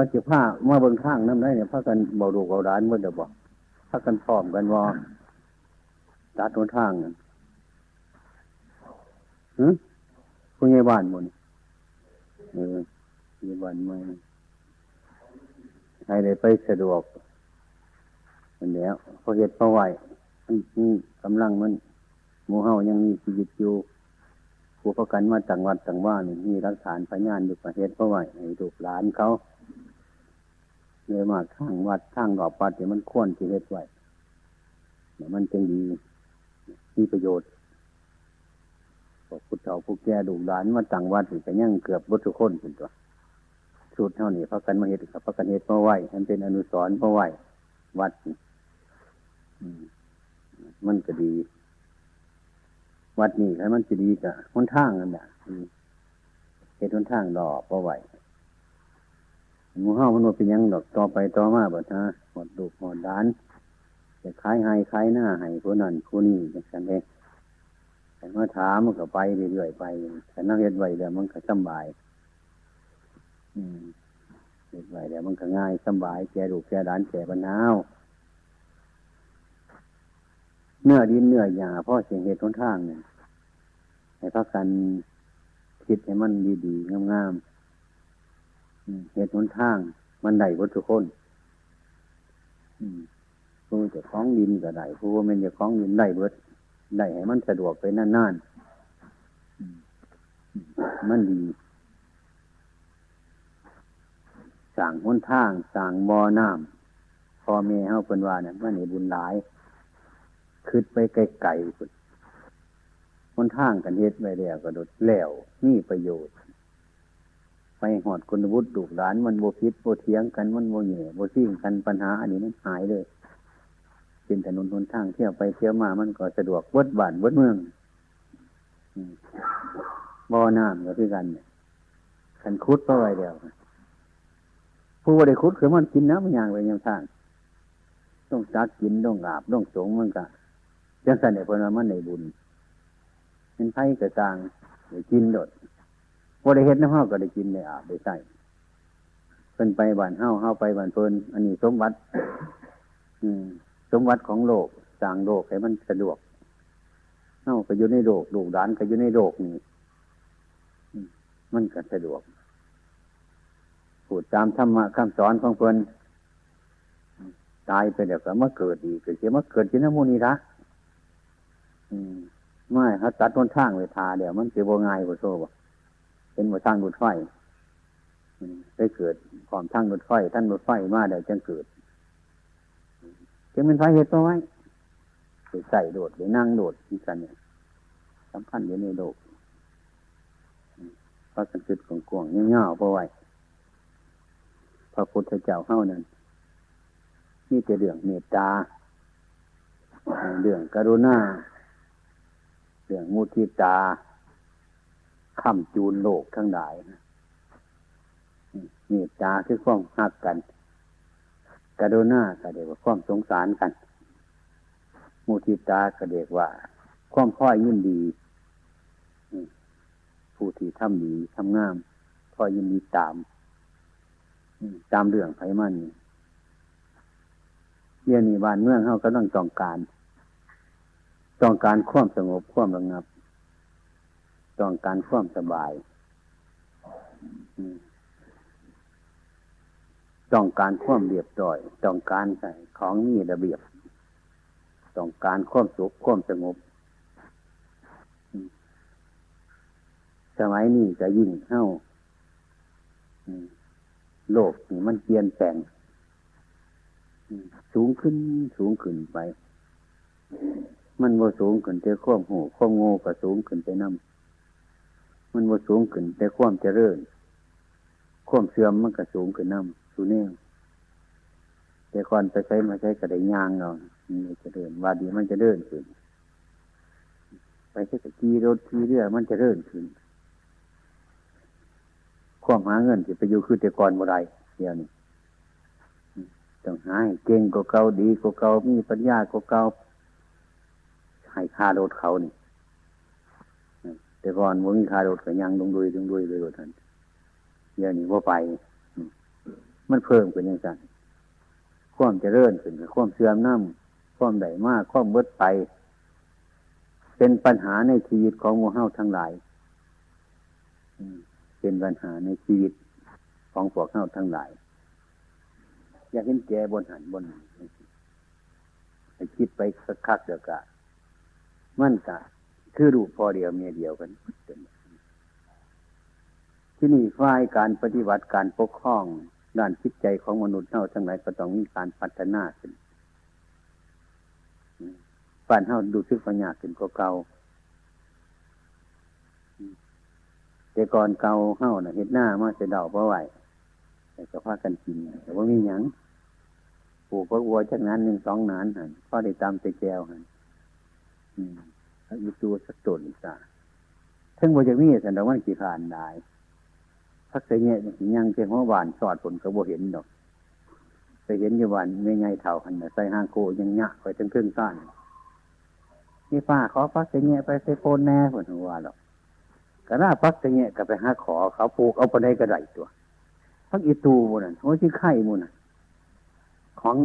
ว่าจะผ้ามาเบิ่งข้างน้ำได้เนี่ยพากันบอดูเอาร้านเมื่อเดี๋ยวบอกพากันพร้อมกันว่าตัดหนทางนั่นหืผู้ใหญ่บ้านหมดเออผู้ใหญ่บ้านไม่ให้ได้ไปสะดวกมันแล้วพอเหตุพอไหวมันกำลังมันหมูเฮายังมีชีวิตอยู่ผู้ประกันมาต่างวัดต่างว่านี่มีรักฐานพยานอยู่ประเทศพอไหวให้ลูกหลานเขา เลยมาทางวัดทางดอกปัดเนี่ยมันควรที่เฮ็ดไว้เนี่ยมันจึงดีมีประโยชน์พวกพุทธเฒ่าผู้แก่ดูหลานมาต่างวัดนี่ก็ยังเกือบบุตุคนเป็นตัวสูตรเท่านี้พระกันมาเฮ็ดกับพระกันเฮ็ดมาไหวมันเป็นอนุสรณ์มาไหววัดมันก็ดี วัดนี้ให้มันจะดีกับหนทางนั่นแหละเหตุหนทางดอกมาไหว หมูเฮามันว่าเป็นยังดอกต่อไปต่อมาบ่ฮะหมดดูหมดด้านจะคล้ายให้คล้ายหน้าให้ผู้นั้นผู้นี้อย่างนั้นเองแต่มาถามมันก็ไปเรื่อยๆไปแต่นั่งเฮ็ดไหวเดี๋ยวมันก็สบาย อืมเฮ็ดไว้เดี๋ยวมันก็ง่ายสบายแก่ดูแก่ด้านแก่บรรนาวเนื้อดินเนื้อหยาพ่อเสียงเหตุทนทางเนี่ยให้พักกันคิดให้มันดีๆงามๆ เหตุทนทาง มันได้วัตถุคนผู้จะคล้องดินก็ได้ผู้ว่ามันจะคล้องดินได้เบิดได้ให้มันสะดวกไปนานๆมันดีสั่งหนทางสั่งบ่อน้ำพอเมเฮาเป็นว่าเนี่ยมันในบุญหลายคืดไปไกลๆคุณคนทางกันเฮ็ดไปแล้วก็ดดแล้วมีประโยชน์ ไปหอดคุณวุฒิดุหลานมันโบพิษโบเทียงกันมันโบเหน่โบซิ่งกันปัญหา อันนี้มันหายเลยเป็นถนนหนทางเที่ยวไปเที่ยวมามันก็สะดวกวัดบ้านวัดเมืองบ่อน้ำก็คือกันขันคุดเข้าไปเดียวผู้บริคุดคือมันกินน้ำมันยางไปยังทางต้องจักกินต้องอาบต้องสงมันก็จังสันเนี่ยพนมันในบุญเป็นไผ่กระจางได้กินโดด พอได้เห็ดน้ำเฮาก็ได้กินได้อาบได้ใส่เพิ่นไปบ้านเฮาเฮาไปบ้านเพิ่นอันนี้สมบัติ อืม สมบัติของโลกสร้างโลกให้มันสะดวกเฮาก็อยู่ในโลกลูกหลานก็อยู่ในโลกนี่มันก็สะดวกพูดตามธรรมะคำสอนของเพิ่นตายไปเดี๋ยวก็มาเกิดอีกเกิดมาเกิดที่น้ำมูนีละไม่เขาตัดต้นทางไปทาเดี๋ยวมันเสียบง่ายกว่าโซ่บ่ เป็นว่าทางรถไฟได้เกิดความทางรถไฟท่านรถไฟมาเดี๋ยวจะเกิดจึงเป็นสาเหตุตัวไว้ไปใส่โดดไปนั่งโดดที่กันเนี่ยสำคัญอยู่ในโลกพระสันติของกวงเงี้ยวๆเพราะไว้พระพุทธเจ้าเข้านั้นนี่จะเรื่องเมตตาเรื่องกรุณาเรื่องมุทิตา ข้ามจูนโลกทั้งหลายเมตตาคือความหักกันกรุณาก็เรียกว่าความสงสารกัน มุทิตาก็เรียกว่า ความพ่อยยินดี ผู้ที่ทำดีทำงามพ่อยยินดีตาม ตามเรื่องไผมันเยี่ยนี่บ้านเมืองเขาก็ต้องต้องการ ต้องการความสงบความระงับ ต้องการความสบาย ต้องการความเรียบร้อย ต้องการใส่ของมีระเบียบ ต้องการความสุขความสงบ สมัยนี้จะยิ่งเข้าโลกนี่มันเปลี่ยนแปลงสูงขึ้นสูงขึ้นไป มันว่าสูงขึ้นแต่ความหูความโง่ก็สูงขึ้นแต่น้ำ มันว่าสูงขึ้น แต่ความเจริญความเสื่อมมันก็สูงขึ้นน้ำสูเน่แต่ก่อนไปใช้มาใช้กระไดยางเนาะมันจะเดินว่าดีมันจะเดินขึ้น ไปใช้กะกีรถกีเรือมันจะเดินขึ้นความหาเงินจะไปอยู่คือแต่ก่อนบ่ได้เดียวนี้ต้องหาเก่งกว่าเก่าดีกว่าเก่ามีปัญญากว่าเก่าให้ค่ารถเขานี่ แต่ก่อนว่ามีค่ารถก็ยังลงดุยลงดุยไปรถทันเดี๋ยวนี้ว่าไป มันเพิ่มขึ้นอย่างนั้นความเจริญขึ้นความเสื่อมน้ำความใดมากความเบิดไป เป็นปัญหาในชีวิตของมูเฮาทั้งหลายเป็นปัญหาในชีวิตของพวกเฮาทั้งหลาย อยากเห็นแก่บนหันบนให้คิดไปสักคักเดียวกะมันกะ คือรูปพอเดียวเมียเดียวกันที่นี่ฝ่ายการปฏิบัติการปกครองด้านจิตใจของมนุษย์เท่าทั้งหลายก็ต้องมีการพัฒนาขึ้นบ้านเท่าดูซึกปัญญาขึ้นกว่าเก่าแต่ก่อนเก่าเท่าน่ะเห็ดหน้ามาจะเดาเพราะไหวแต่ก็พากันกินแต่ว่ามีหยังปลูกพระวัวจากนั้นหนึ่งสองนานหันพ่อได้ตามเตแก้วหัน อยู่ตัวสักตัวอีกอะทั้งบจากนี้สันดาวันกี่ขานได้พักเสียเนี่ยยังเพียงหัวบานสอดผลกระโบเห็นดอกไปเห็นอยู่วันไม่ไงเท่าหันใส่ห้างโกยังหยะไปทั้งเครื่องสั้นนี่ป้าขอพักเสียเนี่ยไปใส่โคนแน่ผลหัวหรอกกระน้าพักเสียเนี่ยก็ไปหาขอเขาปลูกเอาไปได้กระไรตัวพักอีตูมูนั่นโอ้ที่ไข่มูนั่นของ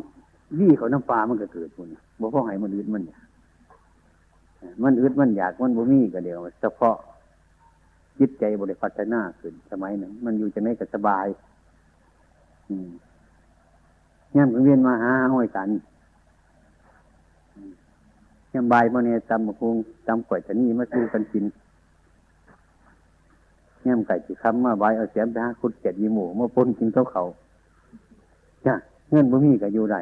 วี่เขาน้ำปลามันก็เกิดมูนบ่พ่อให้มันอึดมันอยาก มันอึดมันอยากมันบ่มีก็เดียวเฉพาะจิตใจบริพัฒนาขึ้นสมัยหนึ่งมันอยู่จะไม่ก็สบาย อืมย่ำเวียนมาหาห้อยกันย่ำบายมาเนี่ยจำมะพุงจำก่อยชนี่มาสู้กันกินย่ำไก่จีคำมาใบเอาเสียมไปหาคุดเจ็ดยีหมูมาปนกินเขาเขาจ้ะเงินบ่มีก็อยู่ได้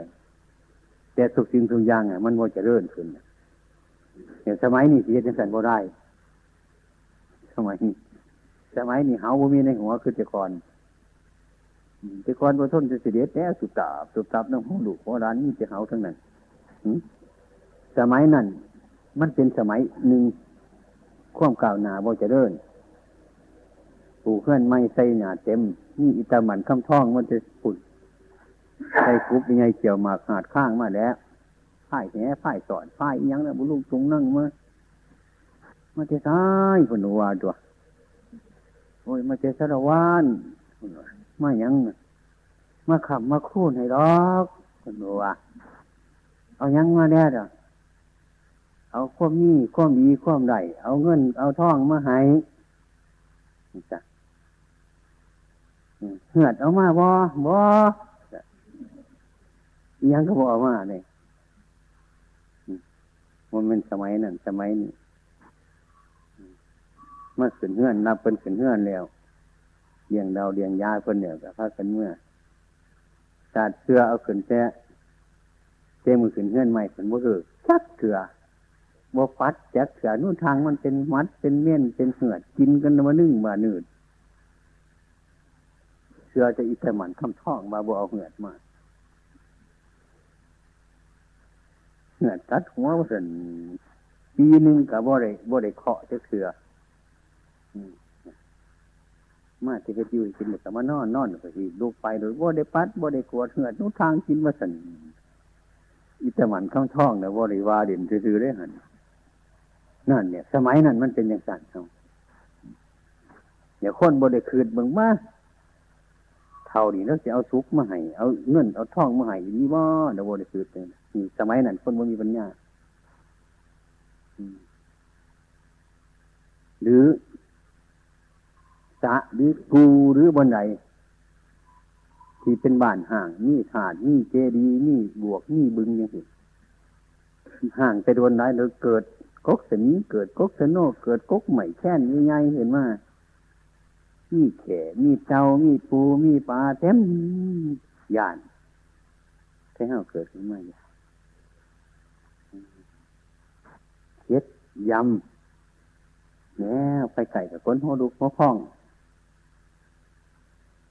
แต่ทุกสิ่งทุกอย่างอะมันว่าจะเริ่มขึ้น เนี่ยสมัยนี้เสียจังสันบ่ได้ สมัยนี้สมัยนี้เฮาบ่มีในหัวคือแต่ก่อนแต่ก่อนบ่ทนจะเสด็จแล้สุดตาบสุดตาบน้องหูลูกหัวร้านนี่จะเฮาทั้งนั้นสมัยนั้นมันเป็นสมัยหนึ่งความกล่าวหนาบ่จะเริ่มปลูกเพื่อนไม่ใส่หนาเต็ม นี่อิตามันคำท่องมันจะปุ่ดใส่กุ๊บยังไงเกี่ยวหมากหาดข้างมาแล้ว พ่ายแหพ่ายสอนพ่ายยังนะบุลุงตรงนั่งมามาเทซ้ายคนหัวตัวโอ้ยมาเจสารวานมายังมาขับมาคู่ให้ดอกคนหัวเอายังมาแน่เด้อเอาความมีความดีความใดเอาเงิน เอาทองมาให้จ้ะเหือดเอามาบ่บ่ยังก็บอกมาเลย มันเป็นสมัยนั้นสมัยนี้เมื่อขึ้นเฮือนนับเป็นขึ้นเฮือนแล้วเลี้ยงดาวเลี้ยงยาเพิ่นเนี่ยกับพากันเมื่อจาดเสือเอาขึ้นแท้เจ้มือขึ้นเฮือนใหม่เป็นบ่เออจักเถื่อบ่ฟัดจักเถื่อนู่นทางมันเป็นมัดเป็นเม่นเป็นเหือดกินกันมานึ่งมาหนืดเสือจะอิสมันคำท่องมาบ่เอาเหือดมาเหื อตัดหัวว่าสันปีหนึ่งกับบ่ได้บ่ได้เคาะจะเถื่อมาที่จะอยู่กินแต่มานอนนอนก็สิลูกไปโดยบ่ได้ปัดบ่ได้กวดเหือดนู้ทางกินมาสันอิตามันข้างท้องเนี่ยบ่ได้ว่าเด่นซื่อๆได้หันนั่นเนี่ย สมัยนั้นมันเป็นอย่างสั่นเขาเดี๋ยวคนบ่ได้คืนเบิ่งมาเท่านี้แล้วจะเอาซุกมาให้เอาเงินเอาทองมาให้ดีบ่เดี๋ยวบ่ได้คืนเลย สมัยนั้นคนบ่มีปัญญาหรือสะหรือกูหรือบนไหนที่เป็นบ้านห่างนี่ถาดนี่เจดีนี่บวกนี่บึงยังสิห่างไปโดนไหนเดี๋ยวเกิดกกสนีเกิดกกสนโนเกิดกกใหม่แค่นใหญ่เห็นว่ามีแขมีเจ้ามีปู มีปลาเต็มยานใช่ห้าเกิดขึ้นมาอย่า เค็ดยำแล้วไปไก่กับก้นหัวดุกหัวพอง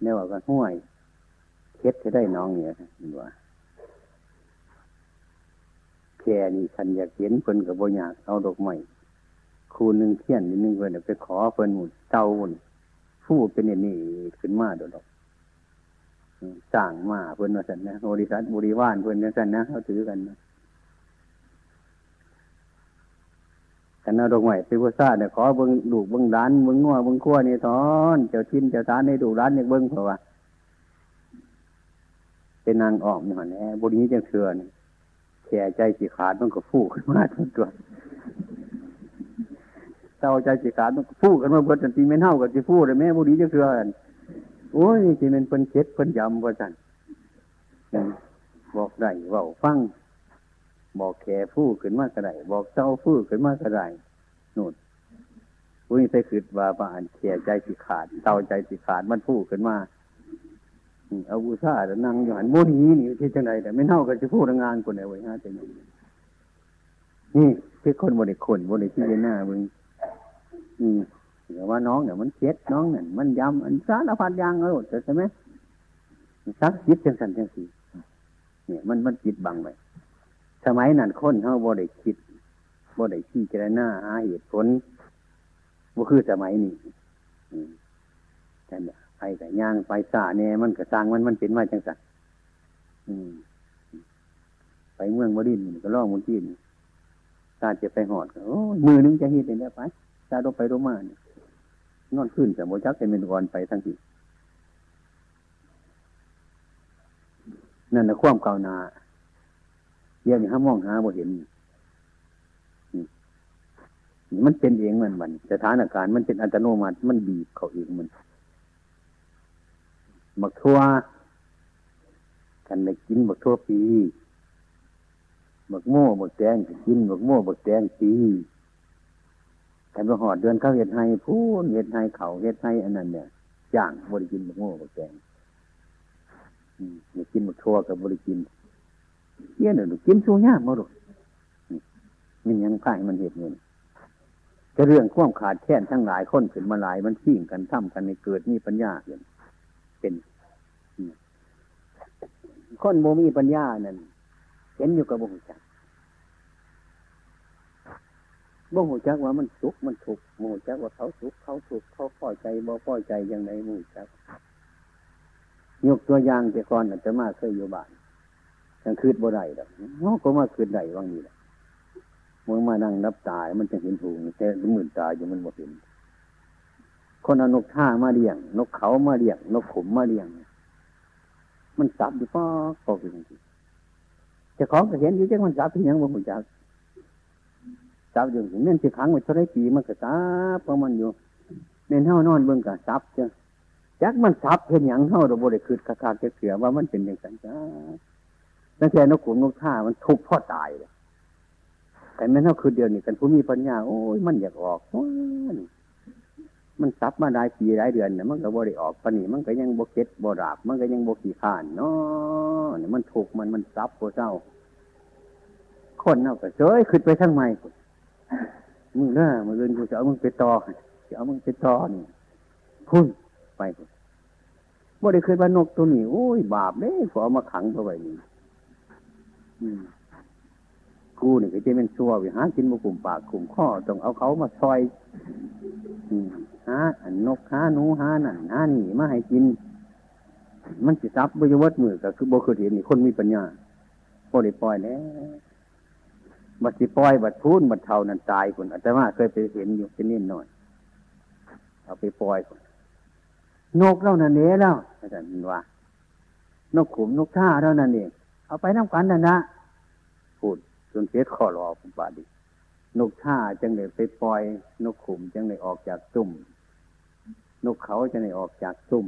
เนี่ยว่ากันห้วยเค็ดจะได้น้องเนี่ยเห็นว่าแค่นี่ฉันอยากเห็นเพิ่นกับโบอยากเอาดอกไม้คูหนึ่งเที่ยนนิดนึงเพิ่นไปขอเพิ่นหมุดเจ้าหุ่นฟูดเป็นนี่ขึ้นมาดอกสร้างมาเพิ่นว่าสันนะบริษัทบริวารเพิ่นว่าสันนะเขาถือกันนะ กันเอาดอกไม้ไปพุทธาเนี่ยขอเบิ้งดูเบิ้งร้านเบิ้งงัวเบิ้งขั้วนี่ทอนเจ้าทิ้นเจ้าทานในดูร้านเนี่ยเบิ้งเพราะว่านนางออมอยู่หันแหบนี้จังเชือนแค่ใจสิขาดมันก็ฟูขึ้นมาทั้งตัวเศร้าใจสิขาดมันก็ฟูกันมาเบิดทันทีไม่เท่ากับสิฟูเลยแม่บนี้จังเชือนโอ้ยที่มันเป็นเจ็ดเป็นยำว่าสันบอกได้ว่าฟัง บอกแค่ฟูขึ้นมากกระไดบอกเศร้าฟูขึ้นมากกระไดนู่นผู้นี้ไปขืดว่าบ้านแค่ใจสิขาดเศร้าใจสิขาดมันฟูขึ้นมาเอาบูชาแล้วนั่งอยู่หันโมนี้นี่ที่จังไดแต่ไม่เท่ากันจะพูดงานคนไหนไว้ฮะจังนี่คือคนบริคนบริที่หน้ามึงอืมแต่ว่าน้องเนี่ยมันเช็ดน้องเนี่ยมันยำอันสารพัดยางเออใช่ไหมซักจิตจังสันจังสีเนี่ยมันมันจิตบังไป สมัยนั้นคนเขาบริคิดบริขี้เจรหน้าหาเหตุผลว่าคือสมัยนี้ใช่ไหมไปแต่ย่างไปสาเนี่ยมันกระซังมันมันเป็นมาจังสันไปเมืองบดินก็ล่องมุนจีนตาจะไปหอดโอ้มือนึงจะเฮ็ดได้ไปตาลงไปลงมานอนขึ้นแต่โมจักเป็นเมนกรไปทั้งทีนั่นนะความเก่านา เยี่ยมห้ามองหาบ่เห็น มันเป็นเองมันมันสถานการณ์มันเป็นอัตโนมัติมันบีบเขาเองมันบักทั่วกันได้กินบักทั่วปีบักโม่บักแตงกินบักโม่บักแตงปีกันไปหอดเดือนเข้าเห็ดไห้พูนเห็ดไห้เขาเห็ดไห้อันนั้นเนี่ยย่างบริกินบักโม่บักแตงอยากกินบักทั่วกับบริกิน เยี่ยนหนึ่งกินชูยางมาดูมันยังข่ายมันเห็ดเงินจะเรื่องข่วมขาดแค้นทั้งหลายคนขึ้นมาหลายมันชิ่งกันทำกันในเกิดนี่ปัญญาอย่างเป็นคนโมมีปัญญานั่นเห็นอยู่กับบ่หูจักบ่หูจักว่ามันสุขมันทุกข์โมหูจักว่าเขาสุขเขาทุกข์เขาพอใจบ่พอใจอย่างไรโมหูจักยกตัวอย่างแต่ก่อนอาจจะมาเคยอยู่บ้าน กลางคืนบ่ได้ดอกเนาก็มาคืนได้ว่างนี้แหละมึงมานั่งนับตายมันจะเห็นถูกแต่หมื่นตายอยู่มันบ่เห็น คนเอานกท่ามาเลี้ยง นกเขามาเลี้ยง นกขมมาเลี้ยง มันสับอยู่ก็ปอกอย่างนี้จะของก็เห็นอยู่จังมันสับที่ยังบ่หูจักสับอยู่เน่นสิขังไว้เท่าไรปีมันก็สับเพราะมันอยู่เน่นเท่านอนเบิ่งกับสับจ้ะจักมันสับเห็นอย่างเท่าเราบริคืดคาคาเสือว่ามันเป็นอย่างนั้นจ้า ตั้งแต่นกขุมนกท่ามันทุกพ่อตายเลยแต่แม้เท่าคือเดียวนี่กันผู้มีปัญญาโอ้ยมันอยากออกมันซับมาได้ปีหลายเดือนเนี่ยมันก็บริออกปนีมันก็ยังบกเก็ตบราบ มันก็ยังบกขี่ข้านเนาะเนี่ยมันถูกมันมันซับโคเจ้า คนเนาะก็เฉยขึ้นไปทั้งไม่มึงเน้อมึงเดินกูจะเอามึงไปต่อจะเอามึงไปต่อนี่พุ่งไปบ่ได้เคยบ้านนกตัวนี้โอ้ยบาปเลยขอมาขังเอาไว้นี่ กูนี่ก็จะเป็นชัววิหากินมุกุมปากกุมข้อต้องเอาเขามาซอยหาอันนกหาหนูหานั่นหานี่มาให้กิน มันสิซับบริวัตมือก็คือบ่คือเห็นนี่คนมีปัญญาพอได้ปล่อยแล้วบัดสิปล่อยบัดพูนบัดเท่านั้นตายคนอาจจะว่าเคยไปเห็นอยู่เป็นนิดหน่อย เอาไปปล่อยคนนกเล่านั่นเองแล้วอาจารย์ว่า นกขุมนกท่าเท่านั้นเอง เอาไปน้ำกันนั่นนะพูดจนเสียขอรอผมบาดีนกท่าจังเลยไปปล่อย นกขุมจังเลยออกจากตุ่ม นกเขาจะเลยออกจากตุ่ม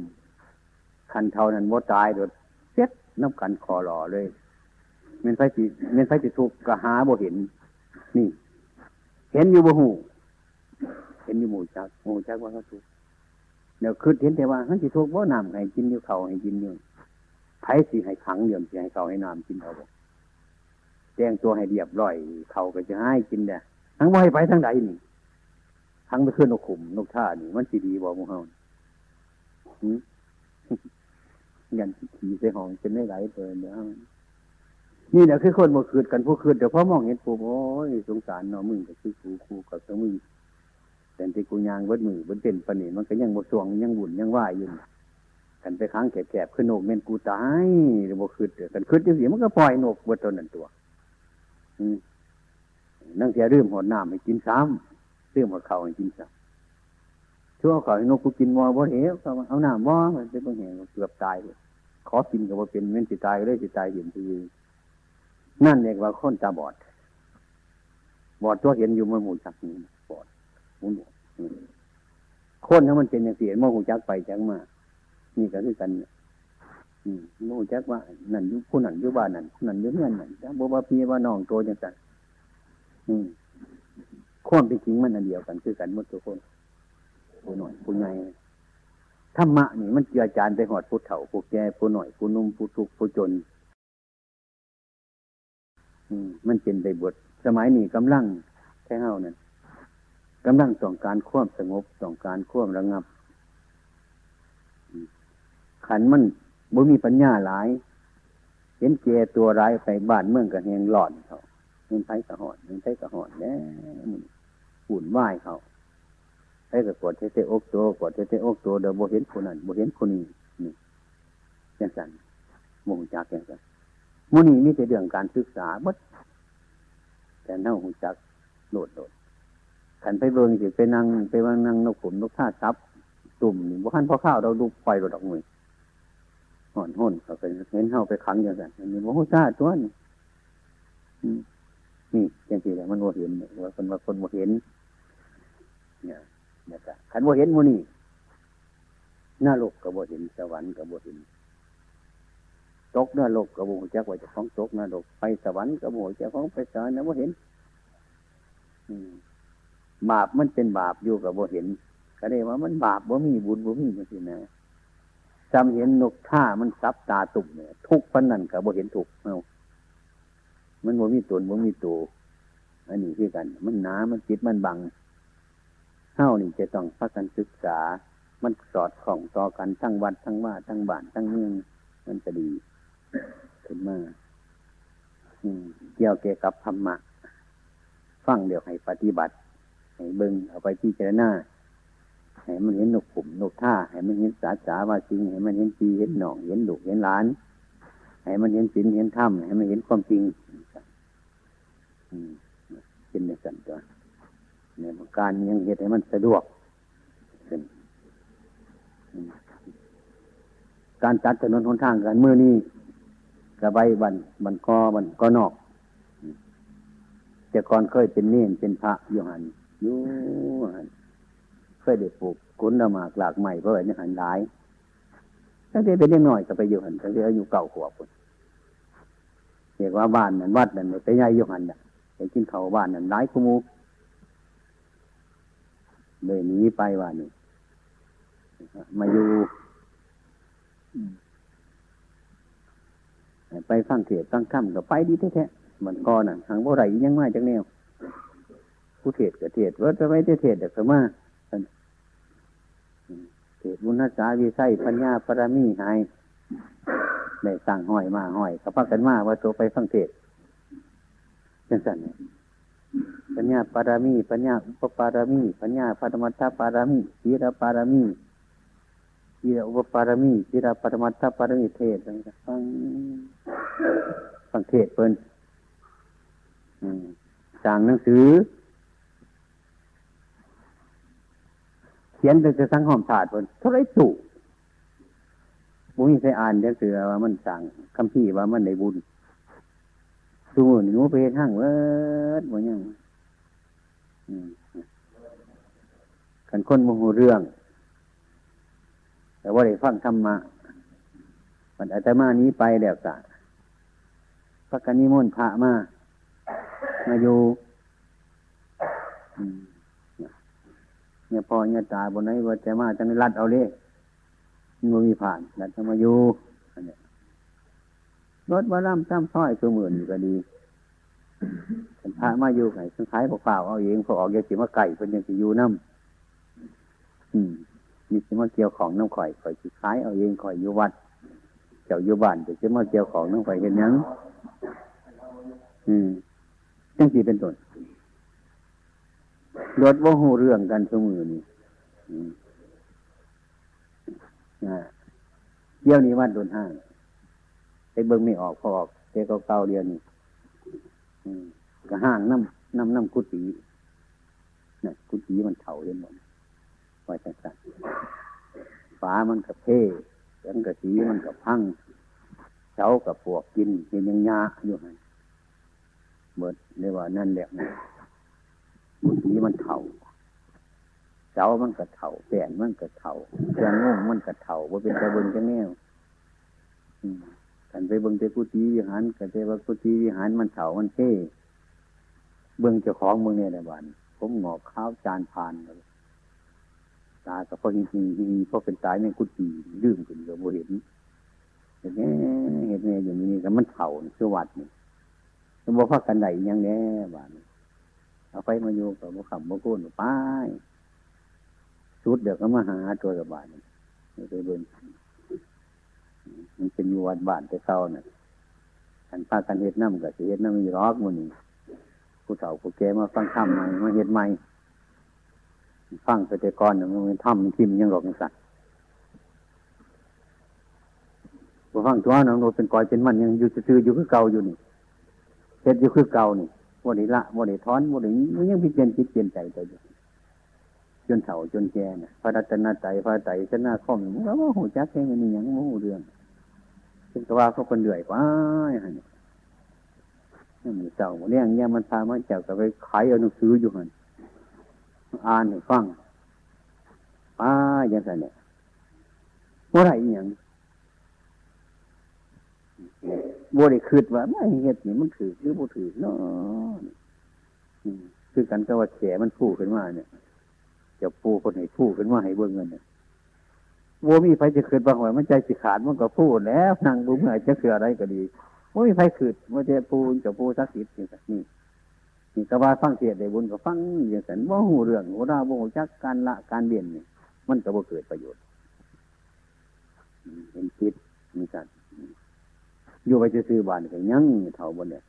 คันเท่านั้นว่าตายโดยเซ็ตน้ำกันคอรอเลยเมนไฟจิเมนไฟจิทุกกะหาบ่เห็น นี่ เห็นอยู่บ่หูเห็นอยู่หมู่จักหมู่จักว่าเขาทุกเดี๋ยวคือเห็นแต่ว่าเขาจิทุกบ่น้ำให้กินอยู่เขาให้กินอยู่ ไผ่สีให้ขังเดี่ยมสีให้เขาให้น้ำกินเขาบอกแจ้งตัวให้เรียบร้อย เขาก็จะให้กินเด้ทั้งบ่ให้ไปทั้งใดนี่ทั้งไปขึ้นนกขุมนกท่านี่ มันสีดีบ่มูเฮายันขี่ใส่ห้องเป็นไม่ไหลเปิดเดี๋ยวนี่แหละคือคนมาคืดกันผู้คืดเดี๋ยวพอมองเห็นปูโอ้ยสงสารเนาะมึงก็คือครูครูกับมึงแต่ที่กูยางเบิดมือเบิดเต้นปนี่มันก็ยังบดสวงยังบุญยังว่ายอยู่ กันไปค้างแกบๆขึ้นโนกเม่นกูตายหรือบ่คืดกันคืดจังสีมันก็ปล่อยโนกเบิดตัวนั้นตัวนั่งเสียรื่มหดน้ำให้กินซ้ำรื่มหดเข่าให้กินซ้ำช่วงเขาให้นกกูกินวอบ่เหวเขาเอาน้ำวอมันเป็นบ่เหวเกือบตายเลยขอกินกับว่าเป็นเม่นสิตายเลยสิตายเห็นทีนั่นเรียกว่าคนตาบอด บอดตัวเห็นอยู่มันหมูจักนี่บอดหมุนคนถ้ามันเป็นอย่างเสียมันหูจักไปจักมา นี่ก็คือกันอืมหูจักว่านั่นยุผู้นั่นยุบ้านนั่นนั่นยุเงี้ยนั่นจ้าบัวพี่ว่าน้องโตจังสันอืมความเป็นจริงมันอันเดียวกันคือกันหมดทุกคนผู้หน่อยผู้ใหญ่ธรรมะนี่มันเจือจานไปหอดผู้เฒ่าผู้แก่ผู้หน่อยผู้นุ่มผู้ทุกผู้จน อืมมันเป็นไปบทสมัยนี้กำลังแค่เฮานั่นกำลังต้องการควบสงบต้องการควบระงับ ขันมันบ่มีปัญญาหลาย เห็นเจตัวร้ายไปบ้านเมืองกับแหงหลอนเขาเห็นไผกระหอนเห็นไผกระหอนแน่หุ่นไหวเขาไผกระกดเทเตอกตัวกดเทเตอกตัวเดี๋ยวบ่เห็นคนนั้นบ่เห็นคนนี้นี่ยังสันมงจักยังสันมุนีมีแต่เรื่องการศึกษาบดแต่เน่าหูจักโดดโดดขันไปเบิ่งสิไปนั่งไปว่านั่งนกขุมนกท่าซับตุ่มนี่บ่ขันพอข้าวเราดูไฟรถออกมือ ห่อนห่นเขาไปเห็นเฮาไปขังอย่างนั้นนี่บ่ฮู้ซาตัวนี่นี่จังซี่แหละมันบ่เห็นว่าคนว่าคนบ่เห็นเนี่ยนะครับขันบ่เห็นมูนี่หน้าโลกกับบ่เห็นสวรรค์กับบ่เห็นตกหน้าโลกกับบ่จักว่าจะของตกหน้าโลกไปสวรรค์กับบ่จักของไปสวรรค์นะบ่เห็นบาปมันเป็นบาปอยู่กับบ่เห็นก็ได้ว่ามันบาปบ่มีบุญบ่มีมันสินะ จำเห็นนกท่ามันซับตาตุ่มเนี่ยทุกพันนั่นกับบ่เห็นถูกเอามันบ่มีตนบ่มีตัวอันนี้คือกัน มันหนามันจิตมันบังเฮ้านี่จะต้องพักกันศึกษา มันสอดของต่อกันทั้งวัดทั้งว่าทั้งบ้านทั้งเมืองมันจะดีขึ้นมาเกี่ยวเกี่ยวกับธรรมะฟังเดี๋ยวให้ปฏิบัติ ให้เบิงเอาไปพิจารณา ให้มันเห็นนกขุมนกท่าให้มันเห็นสาสาว่าจริงให้มันเห็นปีเห็นหนองเห็นดุเห็นหลานให้มันเห็นศีลเห็นธรรมให้มันเห็นความจริงเป็นในสันตัวในการยังเหตุให้มันสะดวกการจัดถนนหนทางกันเมื่อนี้กระใบบันบันกอบันกอนอกแต่ก่อนเคยเป็นเนียนเป็นพระอยู่หันอยู่หัน เคยได้ปลูกกุนละหมากหลากใหม่เพราะอะไรนี่หันหลายตั้งแต่เป็นเด็กหน่อยก็ไปอยู่หันตั้งแต่อายุเก่าขวบคนเรียกว่าบ้านนั้นวัดนั้นไปย่ายอยู่หันเนี่ยไปกินเขาบ้านนั้นหลายขมูเลยหนีไปว่านี่มาอยู่ไปฟังเทศฟังคำกับไปดีแท้ๆมันก่อนอะทางบ่ไรยังมาจากแนวผู้เทศกับเทศว่าจะไปเทศเด็กมา เทศบุญนัสาวิไสปัญญาปรมีหายได้สั่งห้อยมาห้อยกับพักกันมาว่าตัวไปฟังเทศจังสันเนี่ยปัญญาปารามี ปัญญาอุปปารามี ปัญญาปรมัตถปารามีศีรปารามีศีรอุปปารามีศีรปรมัตถปารามีเทศฟังฟังเทศเพิ่นสร้างหนังสือ ขียนแต่จะสังหอมถาดเพิ่นเท่าไรตู่บุญใส่อ่านหนังสือว่ามันสั่งคำพี่ว่ามันในบุญสูนหนูไปทางเวิร์ดบ่ยังขันคนโมโหเรื่อง แต่ว่าได้ฟังธรรมะมันอาตมานี้ไปแล้วกะพระกนิมนต์พระมา มาอยู่ เนี่ยพอเนี่ยตายบนไหนว่าจะมาจะในรัดเอาเลยมันมีผ่านรัดจะมาอยู่รถมาล่ำซ้ำซ้อยตัวหมื่นอยู่ก็ดีพระมาอยู่ไงสังขายเปล่าเอาเองพอออกยาสีมาไก่เพิ่นยังสิอยู่น้ำอืมมีสิมาเกี่ยวของน้ำข่อยข่อยสิขายเอาเองข่อยอยู่วัดเจ้าอยู่บ้านจะสิมาเกี่ยวของน้ำข่อยเห็นยังอืมจังสีเป็นต้น รถว่าหูเรื่องกันสมือนี่เที่ยวนี้วัดโดนห้างไปเบิ่งไม่ออกพอออกเจ้าเก่าเดียวนี่ก็ห้างน้ำน้ำน้ำกุฏินี่ยกุฏิมันเถาเห็นหมดไว้จังสันฝามันกับเพ่ยังกระสีมันกับพังเช้ากับปวกกินเห็นยังยาอยู่ไงเบิดเรียกว่านั่นแหละนะ บุตรีมันเถ่าเช้ามันกระเถ่าแป่นมันกระเถ่าเครื่องงงมันกระเถ่าว่าเป็นตะเบิงจะแนวกันไปเบิงแต่กุฏิวิหารกันไปว่ากุฏิวิหารมันเถ่ามันเท่เบิงเจ้าของเมืองเนี่ยในบ้านผมหงอกข้าวจานพานตากับพ่อจริงๆที่พ่อเป็นตายในกุฏิลืมกันเลยโมเห็นเห็นแน่เห็นแน่อย่างนี้ก็มันเถ่าสวัสดิ์นี่มันบอกว่ากันไหนยังแน่บ้าน เอาไฟมาอยู่กับบุขำบุกุนไปชุดเดี๋ยวก็มาหาตัวกับบานนี่ไปเบิ่งมันเป็นอยู่วัดบ้านแต่เศร้าน่ะกันพากันเฮ็ดน้ำกับเฮ็ดน้ำมีรอกมันนี่ผู้เฒ่าผู้แก่มาฟังธรรมใหม่มาเฮ็ดใหม่ฟังไปแต่ก่อนเนี่ยมันทำมันทิมยังหลอกยังสัตว์พอฟังตัวน้องโนเป็นกอยเป็นมันยังอยู่ซื่ออยู่คือเก่าอยู่นี่เฮ็ดอยู่คือเก่านี่ บ่ได้ละบ่ได้ถอนบ่ได้มันยังพิจารณาจิตเปลี่ยนใจตัวอยู่จนเฒ่าจนแก่น่ะพระรัตนตรัยพระไตรชนะข้อมมันว่าหูจักแค่นี้ยังโมเรื่องเป็นกว่าเขาคนเดือยไปฮะเนี่ยมันเจ้าเนี่ยเนี่ยมันพามาเจ้าก็ไปขายเอาหนังสืออยู่หันอ่านให้ฟังป้าอย่างไรเนี่ยเมื่อไรอย่าง บัวได้คืดว่าไม่เห็ดนี่มันถือหรือบัถือเนาะคือกันก็ว่าแฉมันพูดขึ้นมาเนี่ยจะปูคนไหนพูดขึ้นมาให้เบิ่งเงินเนี่ยบัวมีไฟจะคืดบางวันมันใจสิขาดมันก็พูดแล้วนั่งบุ้มเหนื่อยจะคืออะไรก็ดีบัวมีไฟคืดว่าจะปูจะปูสักสิทธิ์อย่างนี้นี่ก็ว่าฟังเสียได้บุญก็ฟังอย่างนั้นว่าหูเรื่องหูราบ่หูจักการละการเบียนเนี่ยมันก็บ่เกิดประโยชน์เห็นคิดมีการ อยู่ไปจะซื้อบานก็ยังเท่าบนเนี่ย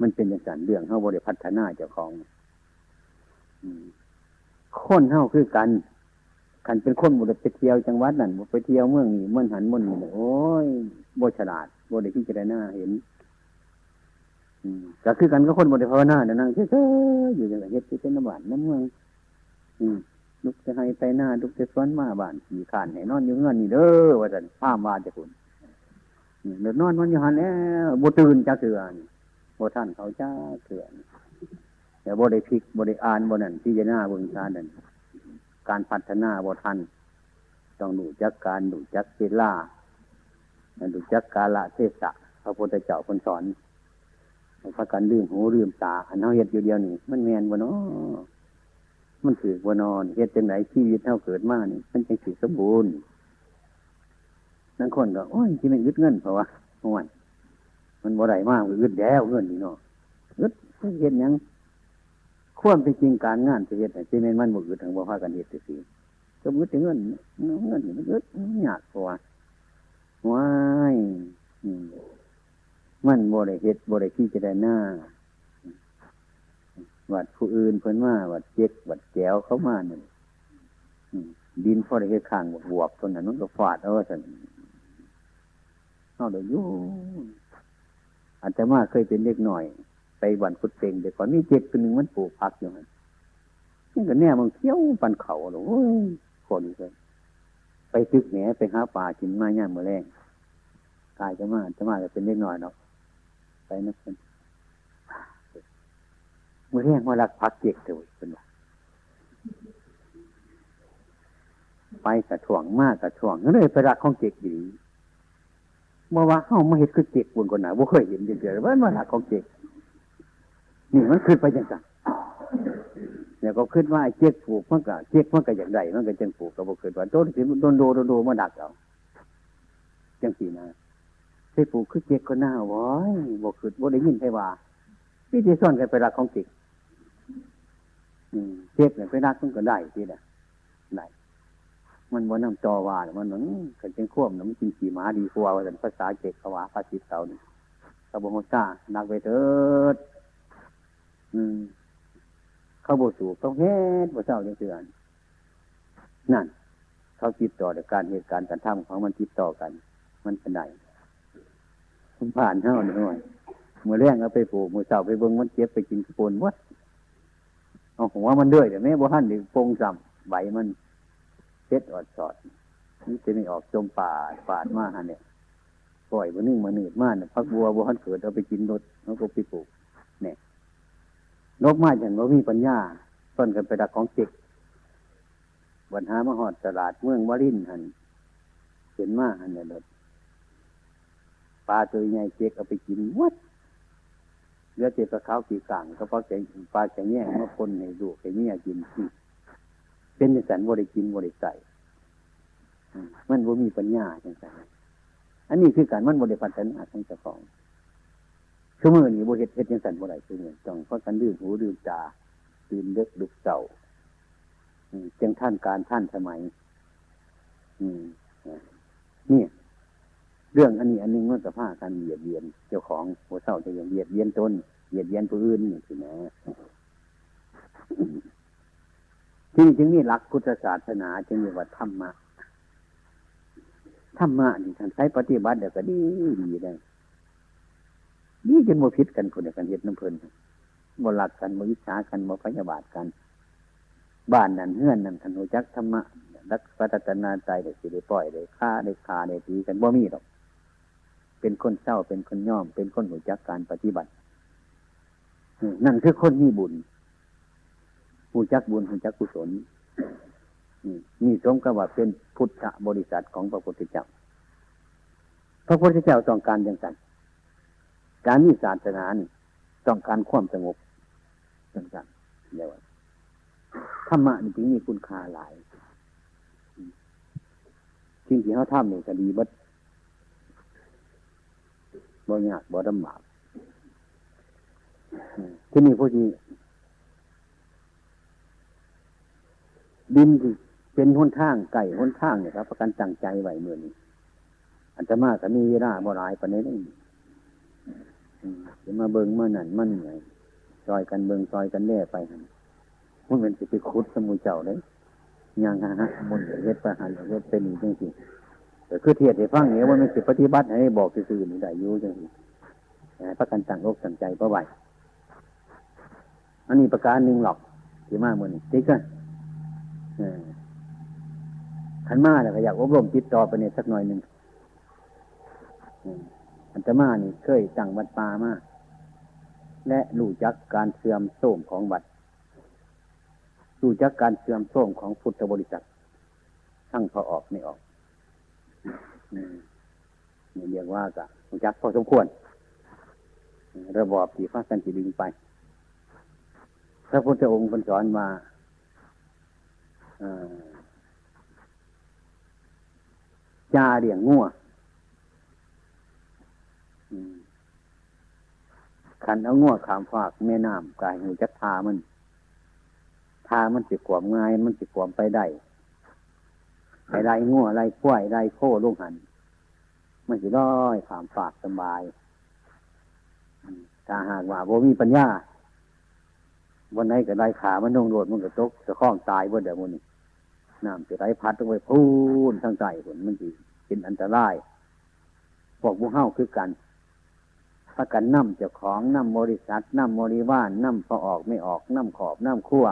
มันเป็นอย่างนั้นเรื่องเขาบริพัฒนาเจ้าของคนเท่าคือกันกันเป็นคนบริไปเที่ยวจังหวัดนั่นไปเที่ยวเมืองนี้เมืองหันเมืองนี้โอ้ยบฉลาดบริพิจารณาเห็นก็คือกันก็คนบริภาวนาเนี่ยนั่งเฉยๆอยู่อย่างเฮ็ดที่เป็นน้ำหวานน้ำเมืองลุกจะให้ไปหน้าลุกจะสวนมาบ้านขี่ขานไหนนอนอยู่เงื่อนนี่เด้อว่าจะข้ามมาจะคุณ เดือดนอนมันอยู่หันแล้วบตื่นจะเสือนบท่านเขาจ้าเสือนแต่บได้พิกบได้อ่านบนั่นที่จะหน้าบึงชาดันการพัฒนาบทันต้องดูจักการดูจักเวลาดูจักกาละเทศะพระพุทธเจ้าคนสอนพระกันลืมหูลืมตาอันเขาเห็ดอยู่เดียวนี่มันแมนบ่เนาะมันถือบ่นอนเห็ดจังไหนชีวิตเท่าเกิดมานี่มันจะถือสมบูรณ์ นั่งคนก็โอ้ยที่มันยึดเงินเพราะว่าเมื่อวานมันบ่ได้มากยึดแล้วเงินนี่เนาะยึดเห็นยังควรเป็นจริงการงานจะเห็ดที่มันมันบ่ยึดทางบ่พากันเห็ดสิก็ยึดถึงเงินเงินมันยึดยากกว่าว้ายมันบ่ได้เห็ดบ่ได้ที่จะได้หน้าวัดผู้อื่นเพิ่นมาวัดเจ็กวัดแก้วเขามาหนึ่งดินพอได้เห็ดข้างบวกตนนั้นมันก็ฟาดเอาสัน เอาเดี๋ยวยู่อาจจะมาเคยเป็นเล็กหน่อย ไปวันฟุตเต็งเด็กก่อนมีเจ็กตัวหนึ่งมันปลูกพักอยู่มันนี่ก็แน่มันเขี้ยวปันเขาหรอคนเลยไปตึกแหนไปหาป่ากินมาเนี่ยมือแรงกายจะมาจะมาจะเป็นเล็กหน่อยเนาะไปนะเนมือแรงมาลักพักเจ็กเถอะเป็นว่าไปกระถ่วงมากกระถ่วงก็เลยไปรักของเจ็กดี เมื่อว่าเข้ามาเห็นคือเจ็กบุญคนหนาว่าเคยเห็นเดียวว่ามารักของเจ็กนี่มันขึ้นไปจังสันเนี่ยก็ขึ้นว่าเจ็กผูกมันก็เจ็กมันก็อย่างใดมันก็จังผูกกับบุคคลว่าโดนสิโดนโดโดโดมาดักเอาจังสีนะไปปลูกคือเจ็กก็น่าว้อยบอกคือบ่ได้ยินใช่ว่าพี่ที่ซ่อนกันไปรักของเจ็กเจ็กเนี่ยไปรักต้องก็ได้ทีนะ มันว่านำจอว่ามันหนังกันเจงควมนะมันจริงขี่ม้าดีกว่าว่าภาษาเจกเขาว่าภาษาเต่านี่ตะบงจ้านักไปเถิด อืมเขาบสูบต้องเฮ็ดบ่เจ้าเดือนนั่น เขาติดต่อในการเหตุการณ์การทำของมันติดต่อกัน มันเป็นไงผมผ่านเท่าหน่อยเมื่อแรงเอาไปปลูกมือเสาไปเบิ้งมันเจ็บไปกินกระปนวัดเอาผมว่ามันด้วยแต่แม่บ่หันหรือปงจำใบมัน เช็ดอดสอดนี่จะไม่ออกจมป่าปาดมาฮะเนี่ยปล่อยมันนึ่งมาหนืดมากเนะพักบัวบัวหันเกิดเอาไปกินรถแล้วก็ไปปลูกเนี่ยนกมาอย่างว่ามีปัญญาต้นกันไปดักของเจ็กวันหามาหอดตลาดเมืองวารินหันเห็นมาหันเนี่ยรถปลาตัวใหญ่เจ็กเอาไปกินวัดเลือเจ็บปลาขาวกี่กลางก็เพราะแกปลาแกแง่มาคนในดูแกแง่กิน เป็นสันบริกินบริใส่มันบ่มีปัญญาจังสันอันนี้คือการมันบริพัฒนาทั้งเจ้าของชั่วโมงนี้บริเหตุยังสันบ่ได้ชั่วโมงต้องเพราะกันดื่มหูดื่มตาตื่นเล็กดุกเต่าจังท่านการท่านสมัยอืมนี่เรื่องอันนี้อันนึงมันกับผ้าการเบียดเบียนเจ้าของหัวเศร้าจะยังเบียดเบียนตนเบียดเบียนผู้อื่นนี่สินะ ที่จึงนี่หลักพุทธศาสนาจึงเรียกว่าธรรมะธรรมะนี่ท่านใช้ปฏิบัติเดี๋ยวก็ดีดีได้นี่จนโมพิษกันคนเดียวกันเห็ดน้ำเพลินโมหลักกันโมวิชากันโมพยาบาทกัน บ้านนั่นเฮือนนั่นท่านหูจักธรรมะรักพัฒนาใจเด็กสิได้ปล่อยได้ฆ่าได้คาได้ตีกันบ่มีหรอก เป็นคนเศร้าเป็นคนย่อม เป็นคนหูจักการปฏิบัตินั่นคือคนมีบุญ หูจักบุญหูจักกุศลนี่สมกับว่าเป็นพุทธบริษัทของพระพุทธเจ้า พระพุทธเจ้าต้องการอย่างไรการมีศาสนาต้องการความสงบอย่างไรเรียกว่าธรรมะนี่จึงมีคุณค่าหลายจริงที่เขาทำเนี่ยก็ดีบัดบ่ยากบ่ดำบากที่นี่พวกที่ ดินที่เป็นหนทางไก่หนทางเนี่ยครับ ประกันจังใจไหวเมื่อนี้อันจะมากก็มีเวลาบ่หลายประเด็นนี้จะมาเบิงเมื่อนั่นมันไงซอยกันเบิงซอยกันแน่ไปมันเป็นสิไปคุดสมุเจ้าเลยยังฮะมันเฮ็ดไปหันเฮ็ดเป็นจริงจริงแต่คือเทียดให้ฟังเนี่ยว่ามันสิปฏิบัติให้บอกสื่อนี่ได้อยู่จังซี่ประกันตั้งอกตั้งใจเพราะไหวอันนี้ประการหนึ่งหรอกที่มาเมือนี้ติ๊กอะ ขันมาเนี่ยก็อยากอบรมจิตต่อไปเนี่ยสักหน่อยหนึ่งอันตมานี่เคยตั้งวัดปามาและรู้จักการเสื่อมโทรมของวัดรู้จักการเสื่อมโทรมของพุทธบริษัททั้งพอออกไม่ออกนี่เรียกว่ากะรู้จักพอสมควร ระบอบที่ฟ้ากันจีดึงไป พระพุทธองค์เป็นสอนมา จาเรียงงัวขันเอางัวขามฝากแม่น้ำกายหูจักทามันทามันสิขวมง่าย มันสิขวมไปได้ไปไล่งัวไล่ควยไล่โค้ลูกหัน มันสิร้อยขามฝากสบายถ้าหากว่าโบมีปัญญา วันไหนก็ได้ขามันนงโดดมันก็ตกจะคล้องตายบ่เดี๋ยวมันน้ำจะไหลพัดลงไปพูนทางใจผลมันจีเป็นอันตรายพวกผู้เฮาคือกันถ้ากันน้ำเจ้าของน้ำบริษัทน้ำบริวารน้ำพอออกไม่ออกน้ำขอบน้ำขั้ว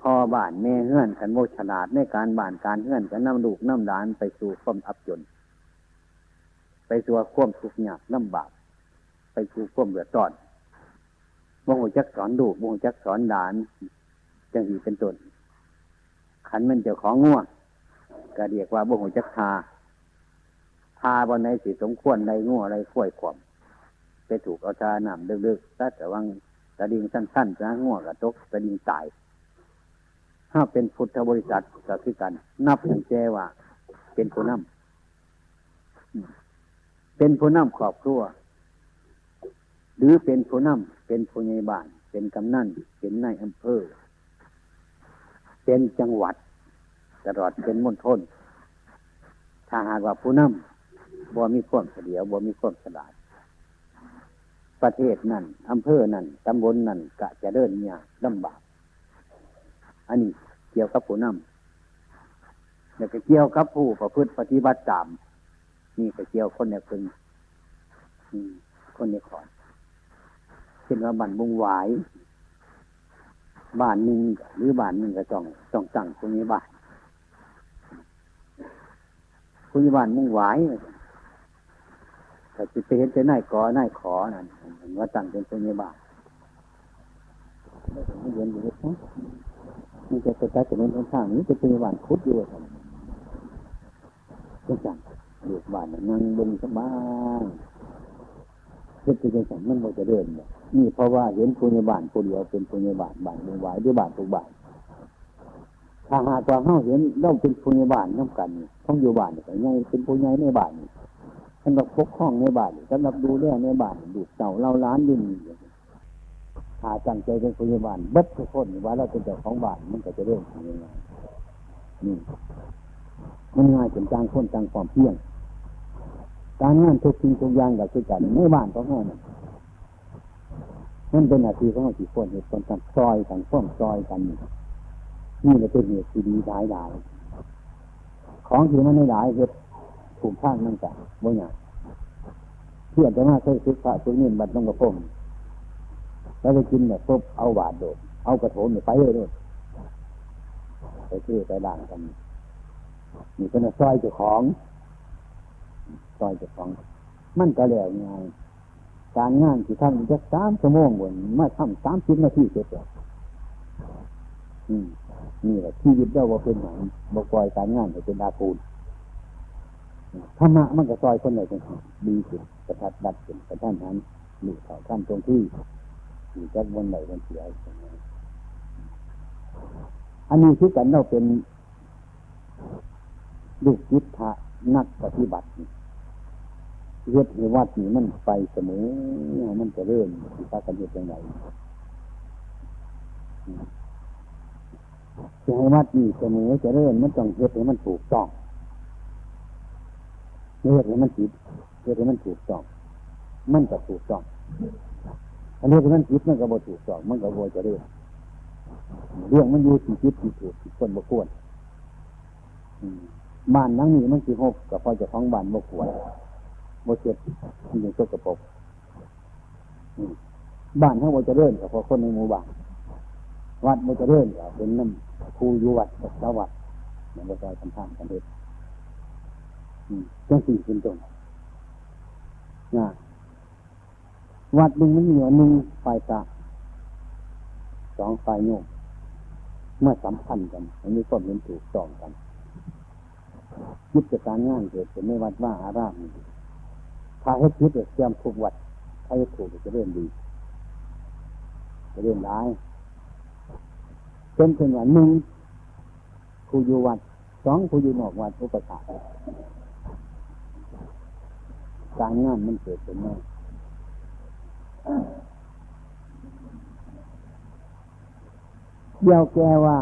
พอบ้านแม่เฮื่อนกันโมฉลาดในการบ้านการเฮื่อนกันน้ำลูกน้ำดานไปสู่ความอับจน ไปสู่ความทุกข์ยากลำบาก ไปสู่ความเดือดร้อน โมโหจักสอนดูโมโหจักสอนดาน จังสีเป็นต้นขันมันเจ้าของง่วงก็เรียกว่าโมโหจักทาทาบนในสีสมควรในง่วอะไรข่วยขวมไปถูกเอาชาหนำดึกๆถ้าแต่ว่างตะดิงสั้นๆนะง่วงกระตกตะดิงตายถ้าเป็นพุทธบริษัทก็คือกัน นับอย่างแจว่า เป็นผู้นำเป็นผู้นำครอบครัว หรือเป็นผู้นำเป็นผู้ใหญ่บ้าน เป็นกำนันเป็นนายอำเภอ เป็นจังหวัด ตลอดเป็นมณฑลถ้าหากว่าผู้นำบ่มีความเสียวบ่มีความสลาด ประเทศนั่นอำเภอนั่นตำบลนั่นกะจะเดินเนี่ยลำบาก อันนี้เกี่ยวกับผู้นำแล้วก็เกี่ยวกับผู้ประพฤติปฏิบัติตามนี่ก็เกี่ยวคนเนี่ยเป็นคนเนี่ยขอนเช่นว่าบ้านบุงหวายบ้านหนึ่งหรือบ้านหนึ่งก็ต้องต้องตั้งคนนี้บ้านคนนี้บ้านมุงหวายก็จะไปเห็นแต่นายกอนายขอนั่นว่าตั้งเป็นพยาบาลไม่เย็นอยู่เลยนะมันจะกระจายจะเป็นทางนี้จะเป็นบ้านคุดอยู่ครับก็จังอยู่บ้านนั่งบนสบายเพื่อจะจังมันมันจะเดินนี่ นี่เพราะว่าเห็นพยาบาลผู้เดียวเป็นพยาบาลบ้านไม่ไหวด้วยบ้านทุกบ้านถ้าหากว่าเขาเห็นเราเป็นพยาบาลน้ำกันต้องอยู่บ้านแต่ยังเป็นผู้ใหญ่ในบ้านสำหรับพกห้องในบ้านสำหรับดูแลในบ้านดูเต่าเล่าล้านยืนหาจังใจเป็นพยาบาลบัดทุกคนว่าเราเป็นเจ้าของบ้านมันก็จะเริ่มทำยังไงนี่มันง่ายเป็นจางคนจางความเพียงการงานทุกสิ่งทุกอย่างกับคือกันในบ้านของเราเนี่ยมันเป็นหน้าที่ของเราสี่คนเหตุผลกันซอยกันฟ้องซอยกัน นี่เราเป็นเหตุที่ดีหลายหลายของที่มันไม่หลายเหตุถูกทางนั่นกันบ่อย่างเพื่อนจะมาใช้ชุดผ้าชุดนี้บัดต้องกระพงแล้วไปกินเนี่ยปุ๊บเอาบาดโดดเอากระโถนไปเลยด้วยไปซื้อไปด่างกันนี่เป็นซอยเจ้าของซอยเจ้าของ มันก็แล้วไง การงานที่ทำจะสามชั่วโมงบนมาทำสามสิบนาทีเสร็จแล้วนี่แหละชีวิตเราว่าเป็นหนังบกปล่อยการงานให้เป็นดาคูนธรรมะมันก็ซอยคนไหนเป็นดีสุดกระทัดดัดเป็นกระท่านนั้นหลุดเขาท่านตรงที่มีจักวันไหนวันเสียอันนี้คือกันเราเป็นลูกยิทธะนักปฏิบัติ เฮ็ดในวัดนี้มันไปเสมอ มันจะเริ่มที่พากันเฮ็ดยังไงจะให้วัดนี้เสมอจะเริ่มมันต้องเฮ็ดให้มันถูกต้องเฮ็ดให้มันผิดเฮ็ดให้มันถูกต้อง มันก็ถูกต้องอันนี้มันผิดมันก็บ่ถูกต้อง มันก็บ่จะเริ่มเรื่องมันอยู่ที่ผิดที่ถูกที่คนบ่ควรบ้านนั่งนี้มันสิหกกับพอจะท้องบ้านบ่ควร โมเจ็บมันยังตกกระปกบ้านทั้งโมจะเริ่มกับพอคนในหมู่บ้านวัดโมจะเริ่มกับเป็นน้ำครูอยู่วัดกับสวัดมันก็จะทำทางกันเด็ดจังสี่เป็นตรงนะวัดหนึ่งมันมีหนึ่งไฟตาสองไฟโยกเมื่อสัมพันธ์กันมันมีความเห็นถูกต้องกันยึดการงานเกิดเป็นไม่วัดว่าอาราม ถ้าให้คิดเตรียมทุกวัดถ้าให้ถูกจะเริ่มดี จะเริ่มร้ายเป็นเป็นว่าหนึ่งผู้อยู่วัดสองผู้อยู่นอกวัดอุปสรรคการงานมันเกิดเป็นแน่เดียวแกว่า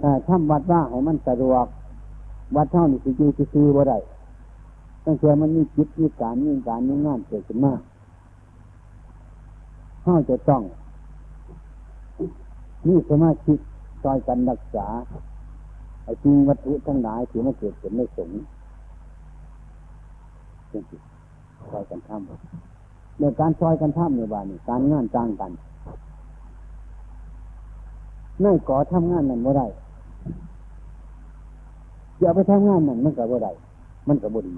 ถ้าทำวัดว่าให้มันสะดวก วัดเท่านี้สิอยู่ซื้อบ่ได้ ตั้งแต่มันมีจิตมีการมีการมีงานเกิดขึ้นมาข้าจะต้องมีสมาธิซอยกันรักษาไอ้จริงวัตถุทั้งหลายที่มันเกิดขึ้นในสงฆ์ซอยกันทำในการซอยกันทำในบ้านนี่การงานจ้างกันนั่ก่อทำงานนั่นไม่ได้อย่าไปทำงานนั่นมันก็บ่ได้มันก็บ่ดี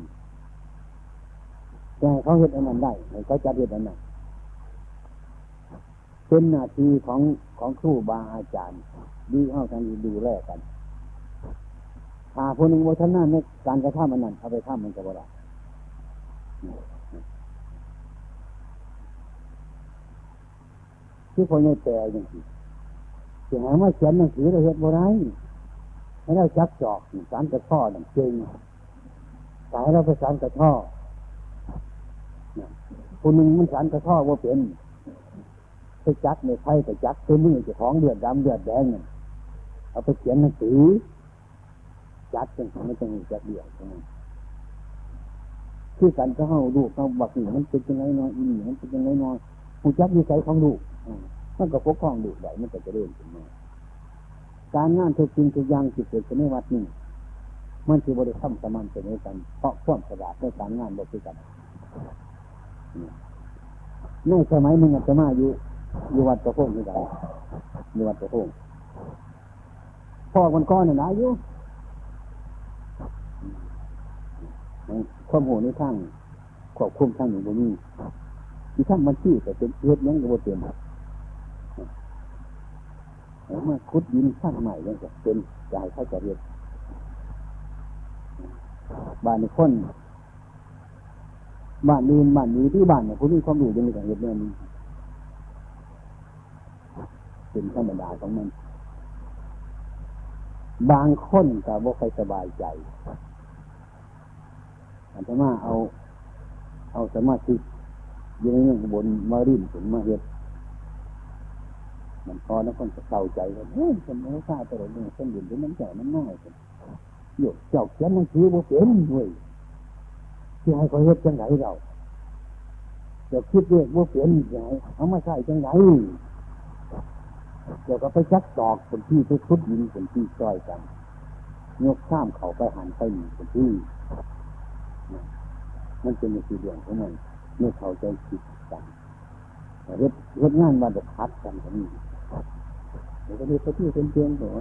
แต่เขาเห็นอันนั้นได้เขาจัดเห็นอันนั้นเป็นหน้าที่ของของครูบาอาจารย์ดีเอาทางดูแลกันถ้าคนหนึ่งโมชันนั่นในการกระทำมันนั้นเอาไปทำมันจะบ่ได้ที่คนในแต่ยังสิเสียงว่าเขียนหนังสือเราเห็นบ่ได้ให้เราจักจอกสารกระท่อนั่นเจงสายเราไปสารกระท่อ คนหนึ่งมันสันกระท่อว่าเป็นไปจักในไฟไปจักเตัวมือจะท้องเดือดดำเดือดแดงเนี่ยเอาไปเขียนหนังสือจัดเป็นไม่ต้องจัดเดียวคือสันก็เข้าดูเขาบอกหนี่มันเป็นยังไงน้อยอีนี่มันเป็นยังไงน้อยผู้จักดีใจของดูมันก็พกข้องดูได้มันก็จะเริ่มขึ้นมาการงานทุกสิ่งทุกอย่างที่เกิดขึ้นในวัดนี้มันคือบริธรรมสมันเป็นกันเพราะความสะอาดในการงานบริสุท ในสมัยหนึ่งอาจจะมาอยู่อยู่วัดตะโพงที่ไหนอยู่วัดตะโพงพ่อคนก้อนเนี่ยนะอยู่ความหูในทางควบคุมทางหนึ่งบ่มีที่ทางมันชี้แต่เป็นเฮ็ดยังก็บ่เป็นแล้วมาคุดดินสร้างใหม่ยังจะเป็นใจเขาจะเรียนบ้านในคน บ้านนี้บ้านนี้ที่บ้านเนี่ยผู้นี้ความรู้ยังมีแต่เห็นเรื่องนี้เป็นธรรมดาของมัน บางคนก็บ่ค่อยสบายใจอันตมาเอา เอาสมาธิอยู่ในเรื่องบนมารินถึงมาเห็ดมันพอแล้วคนจะเศร้าใจกันเฮ้ยฉันไม่ทราบตัวเองฉันอยู่ที่มันแก่มันน้อยกันหยกเจ้าเขียนหนังสือบ่เป็นด้วย ที่ให้เขาเฮ็ดจังไหนเราเดี๋ยวคิดเรื่องบ่เป็นยังไงเอามาใส่จังไหนเดี๋ยวก็ไปชักตอกคนที่ไปคุดยินคนที่ซอยกันยกข้ามเขาไปหันไปหนีคนที่มันเป็นในสีเดียงของมันเมื่อเขาใจคิดกันเฮ็ดเฮ็ดงานมาจะพัดกันก็มีเดี๋ยวก็มีเขาที่เป็นเพียงตัว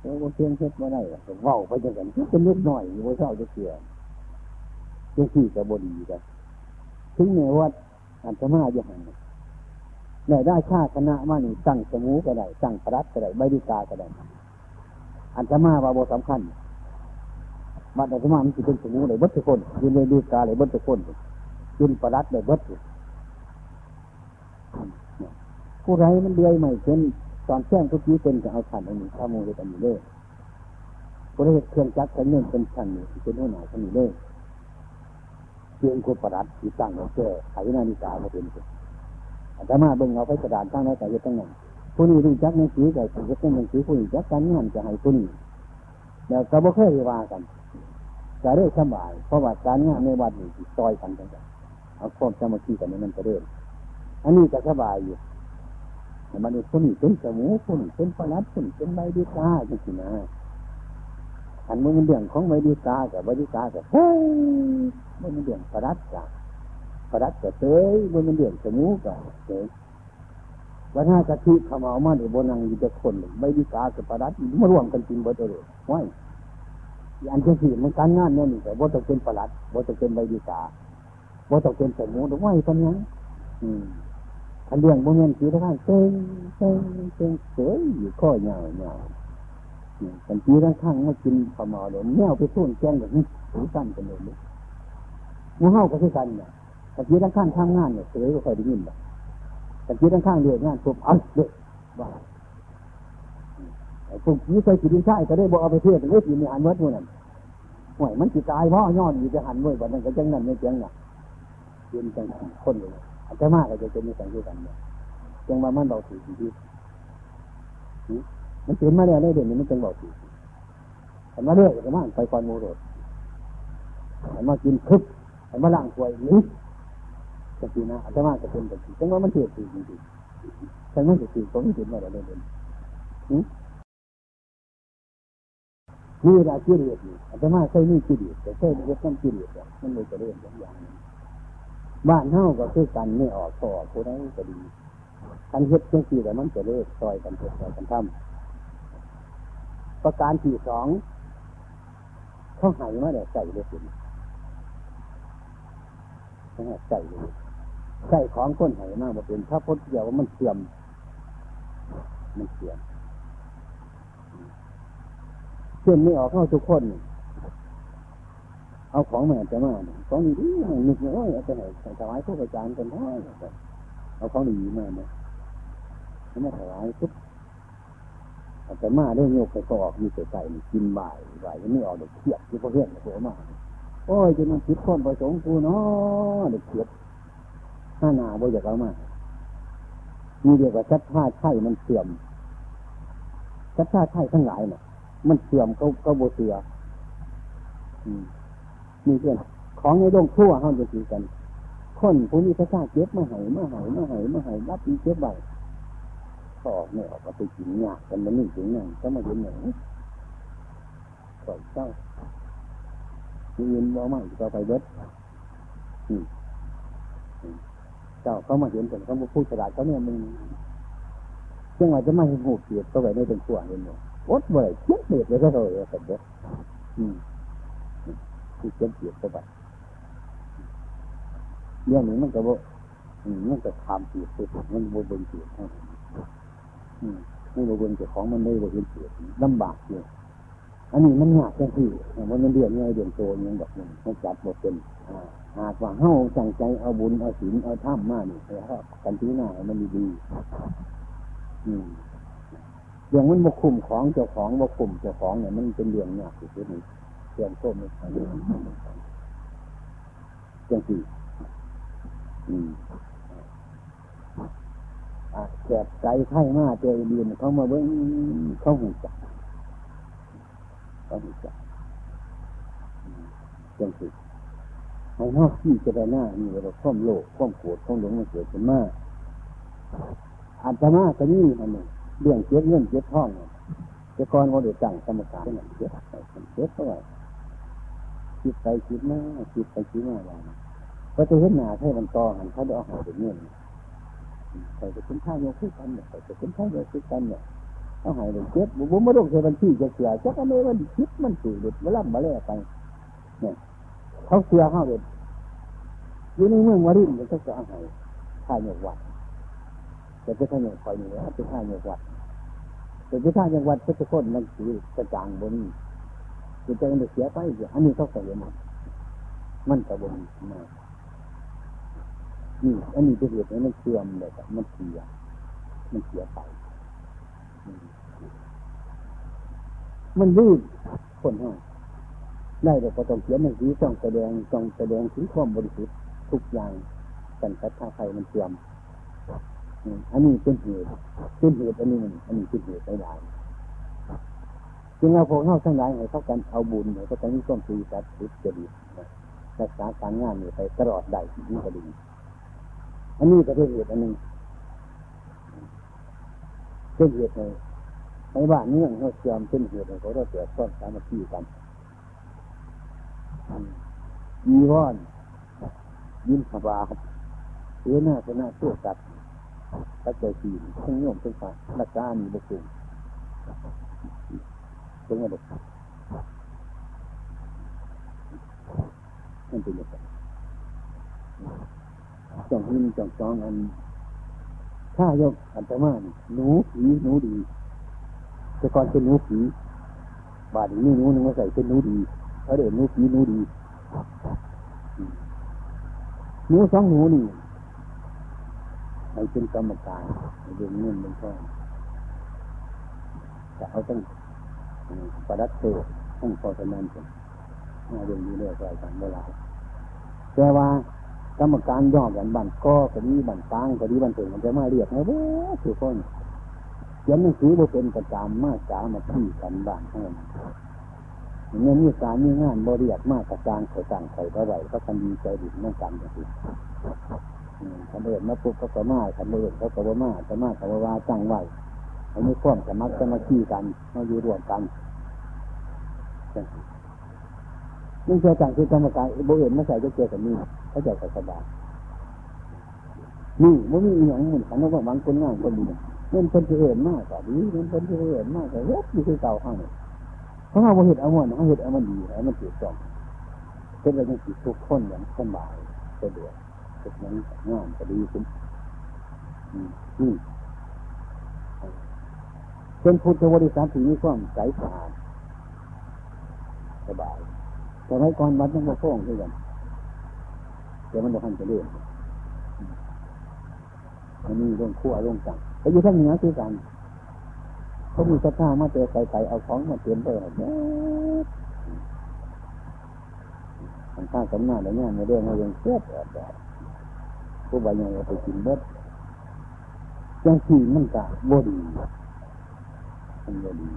แล้วก็เพียงเฮ็ดมาได้ก็เว้าไปจังกันเป็นเล็กน้อยอยู่ว่าเจ้าจะเกี่ยว เรื่องที่จะบบดีกันถึงแม้ว่าอันจะมาอย่างนั้นได้ได้ชาคณะมานี่ตั้งสมูก็ได้ตั้งพระรัตก็ได้ใบดิกาก็ได้อันจะมาว่าบทสำคัญบัดอันจะมามันจะเป็นสมูเลยบัดทุกคนยืนใบดิกาเลยบัดทุกคนยืนพระรัตเลยบัดผู้ไรมันเดือยใหม่เช่นตอนแจ้งทุกทีเป็นจะเอาขันอันนี้ข้ามูลอันนี้เลยผู้ไรเครื่องจักรกันเงินเป็นขันนี่เป็นหัวหน้าขันนี้เลย พียงคนประดับที่ตั้งเอาแก้ไขนาฬิกามาเป็นอาจจะมาเบิ่งเอาไปกระดานตั้งไว้แต่ยึดตั้งนั้นผู้นี้รู้จักหนังสือแต่ยึดตั้งหนังสือผู้นี้จักการงานจะให้ผู้นี้แล้วก็บ่เคยว่ากันจะเรื่อสบายเพราะว่าการงานในวัดนี่ซอยกันกันเอาความสมาธิกันนี่มันจะเริ่มอันนี้จะสบายอยู่แต่มันผู้นี้เป็นสมูผู้นี้เป็นประลัดผู้นี้เป็นใบดีกาจังสินะ อันมันเรื่องของใบดีกากับใบดีกากับเฮ้ยมันเรื่องประลัดกับประดับก็เตยบนมันเดือดสมูก็เตยวันห้ากะทิขมาเอามาเดี๋ยวบนังอยู่จะคนไม่ดีกากับประดับมารวมกันกินเบิดเลยว้ายอันที่สี่มันการงานเนี่ยนี่แต่ว่าต้องเป็นประหลัดว่าต้องเป็นใบดีกาว่าต้องเป็นสมูไว้ายตอนนี้อืมคันเรื่องบนเงินสีทั้งเต้งเต้งเต้งเต้ยอยู่ข้อเงาเงา กันทีทั้งข้างมากินขมาเดี๋ยวแมวไปทุ่นแจ้งแบบนี้ถือกันกันเลยมูเฮาก็คือกันเนี่ยตะกี้ทั้งข้างทำงานเนี่ยเสยก็คอยได้ยินแบบตะกี้ทั้งข้างเรียกงานปุ๊บเอาเด็กว่าไอ้พวกนี้เคยกินใช่ก็ได้บอกเอาไปเทศเลยกินในหันเมื่อนั้นห่วยมันจิตายเพราะย้อนอยู่จะหันเมื่อวันนั้นก็จังนั้นไม่เจังน่ะเป็นจังคนเลยอาจจะมากก็จะเป็นในสังเกตกันเนี่ยจังว่ามันเบาสีที่ มันเปลี่นมาแล้วได้เด่นมันจังเบาสีแต่มาเรื่อยก็มาไปก่อนโมโรดแต่มากินคึบแต่มาล่างถวยนี้กตินะอาตมาจะเป็นกติจังว่ามันเถื่อนจริงจริงแต่ไม่ถือก็ไม่ถือมาแล้วเลยนี่รากิเลสนี่อาตมาเคยมีกิเลสแต่เคยเรียกนั่นกิเลสมันเลยจะเรื่องอย่างนี้บ้านเฮาก็คือกันไม่ออกต่อผู้ใดก็ดีกันเฮ็ดเช่นสี่แต่มันจะเลิกซอยกันเฮ็ดซอยกันทำ ประการที่สองเขาหายมาแล้วใส่เลยสิใส่เลยใส่ของก้นไหมากมาเป็นถ้าพ้นเดียวมันเสื่อม มันเสื่อมเช่นไม่ออกเข้าทุกคนเอาของแม่จะมาของดีๆนึกว่าจะไหนถวายพวกอาจารย์กันได้เอาของดีมาเนี่ยไม่ถวายปุ๊บ อาจจะมาเรื่องโยกไปก็ออกมีเศษใส่กินบ่ายบ่ายไม่ออกเด็กเทียบที่พวกเพื่อนโผล่มาโอ้ยจะมันคิดคนประสงค์กูเนาะเด็กเทียบห้านาบ่อยากเอามามีเดียวกับชัดท่าไข่มันเสื่อมชัดท่าไข่ทั้งหลายเนี่ยมันเสื่อมเขาเขาโบเสือมีเพื่อนของในโลกทั่วเขาจะตีกัน คนผู้นี้พระเจ้าเจ็บมาหายมาหายมาหายมาหายรับอีเจ็บใบ ก็ออกไม่ออกก็ไปกินหยากันมันนึ่ถึงนั่นก็มาเห็นหนึ่งก่อนเจ้ามีเงินว่าไม่ก็ไปเบิดเจ้าเขามาเห็นแต่เขาพูดฉลาดเขาเนี่ยมึงจังหวะจะไมาเห็นหูเสียดก็ไปไม่เป็นขั้วเห็นหมดอดบ่อยเทียบเด็ดเลยก็เลยสัตว์เด็ดที่เจ็บเจ็บเข้าไปเรื่องนี้มันก็บ่มันก็ทำเสียไปมันบ่เบิ่งเสียอืม ไม่บ่เบิ่งเจ้าของมันไม่บ่เห็นเสียลำบากอยู่อันนี้มันยากจังที่มันเป็นเรื่องง่ายเรื่องโตย่างแบบนี้มันจับบ่เป็นหากว่าเฮ้าจังใจเอาบุญเอาศีลเอาธรรมมานี่แล้วกันที่หน้ามันดีๆอืมเรื่องมันบกคุมของเจ้าของบกคุมเจ้าของเนี่ยมันเป็นเรื่องยากที่สุดนี่เรื่องโตไม่ใช่เรื่องจังสี่อืม แกบใจไข่มาเจอเรียนเขามาเบิ้งเขาหูจักเขาหูจักจังสิให้นอกที่จะได้หน้ามีเราข้อมโลกข้อมโกรธข้อมหลงมันเกิดขึ้นมาอาตมาก็นี่อันนี้เรื่องเจ็บเงื่อนเจ็บท้องเจะก่อนว่าเดือดจังกรรมการเนี่ยเจ็บเจ็บเท่าไหร่คิดไปคิดมาคิดไปคิดมาอะไรก็จะเห็นหน้าให้มันต่อหันเขาได้เอาหายไปเงื่อน ใส่จะเป็นข้าวโยคุกันเนี่ยใส่จะเป็นข้าวโยคุกันเนี่ยเอาหายไปเจ็บบุ้มมาลงใส่บัญชีจะเสียจักอันนี้มันคิดมันสื่อเด็ดมาล่ำมาเล่ไปเนี่ยเขาเสียข้าเด็ดอยู่ในเมืองวารินมันก็จะเอาหายข้าวโยวัดแต่จะข้าวโยคอยนี่ว่าเป็นข้าวโยวัดแต่ที่ข้าวโยวัดก็จะคนมันสีกระจ่างบนจะจะมันเสียไปอันนี้เขาเสียมันมันกระบนมาก นี่อันนี้เป็นเหตุให้มันเสื่อมเลยมันเสียมันเสียไป มันรืดคนห้าได้แต่ก็ต้องเขียนหนังสือต้องแสดงต้องแสดงถึงความบริสุทธิ์ทุกอย่างกันคัดท่าใครมันเสื่อมอันนี้เป็นเหตุเป็นเหตุอันนี้มันอันนี้เป็นเหตุไม่ได้จึงเอาพวกเข้าทั้งหลายให้เขากันเอาบุญให้เขากันมีความสุขสัตว์สุดจะดีรักษาการงานนี่ไปตลอดได้ที่ก็ดี อันนี้ก็เป็นเหตุอันหนึ่งเป็นเหตุในในบ้านเมืองเขาเชื่อมเป็นเหตุในเขาเราเกิดต้นสามัคคีกันยีวอนยินสบาเอื้อหน้าชนะสู้กัดตัดใจสีทั้งโยมทั้งฝ่ายรักษามีบุกุเป็นไงเด็กนั่นเป็นยังไง จ้องหินจ้องจองอันข้ายกอันตมาหนูผีหนูดีแต่ก่อนเป็นหนูผีบาดนี้หนูนึงมาใส่เป็นหนูดีเขาเดินหนูผีหนูดีหนูสองหนูนี่ให้เป็นกรรมการเรื่องเงินเป็นข้อแต่เขาต้องประดับเตอต้องพอสนันกันเรื่องนี้เรื่องอะไรกันเวลาแต่ว่า กรรมการย่อกันบันก็ก็ดีบันตางก็ดีบันเถิงมันจะมาเรียกไงโอ้ทุกคนเขียนหนังสือบ่เป็นประจำมาจามาที่กันบ้านเท่านั้นเมื่อมีการมีงานบริยัติมากกระจางไข่ต่างไข่เท่าไรก็คันดีใจดีนั่งกันอย่างนี้ขันเดินมาปุ๊บเขาก็มาขันเดินเขาก็บ่มาจะมาเขาว่าจังไหวอันนี้ข้อมสมัครจะมาขี้กันมาอยู่รวมกันนี่เจอจังคือกรรมการบุเห็นมาใส่จะเจอกับนี่ เขาจะสบายนี่มันมีอย่างเหมือนกันว่าบางคนง่ายคนดีเงินคนที่เห็นมากกว่าดีเงินคนที่เห็นมากกว่าเฮ็ดอยู่คือเก่าข้างเพราะว่าเห็ดเอามันเขาเห็ดเอามันดีให้วมันถูกต้องเป็นอะไรที่ทุกคนอย่างสบายสะดวกทุกนั้นงานก็ดีขึ้นนี่เป็นพุทธบริษัทที่มีความใสสะอาดสบายแต่ไว้ก่อนวัดยังมาฟ้องด้วยกัน แต่มันบอกทันจะเลื่อนอันนี้เรื่องขั้วเรื่องจังแต่อยู่ทั้งเหนือคือกันเขามีกระท้ามาเจอไก่ๆเอาของมาเตรียมไปเนี่ยมันข้างสำนักแล้วเนี่ยในเรื่องเรายังเสียบแบบผู้บายังไปกินเบิดยังขี่มันกะบดีมันบดี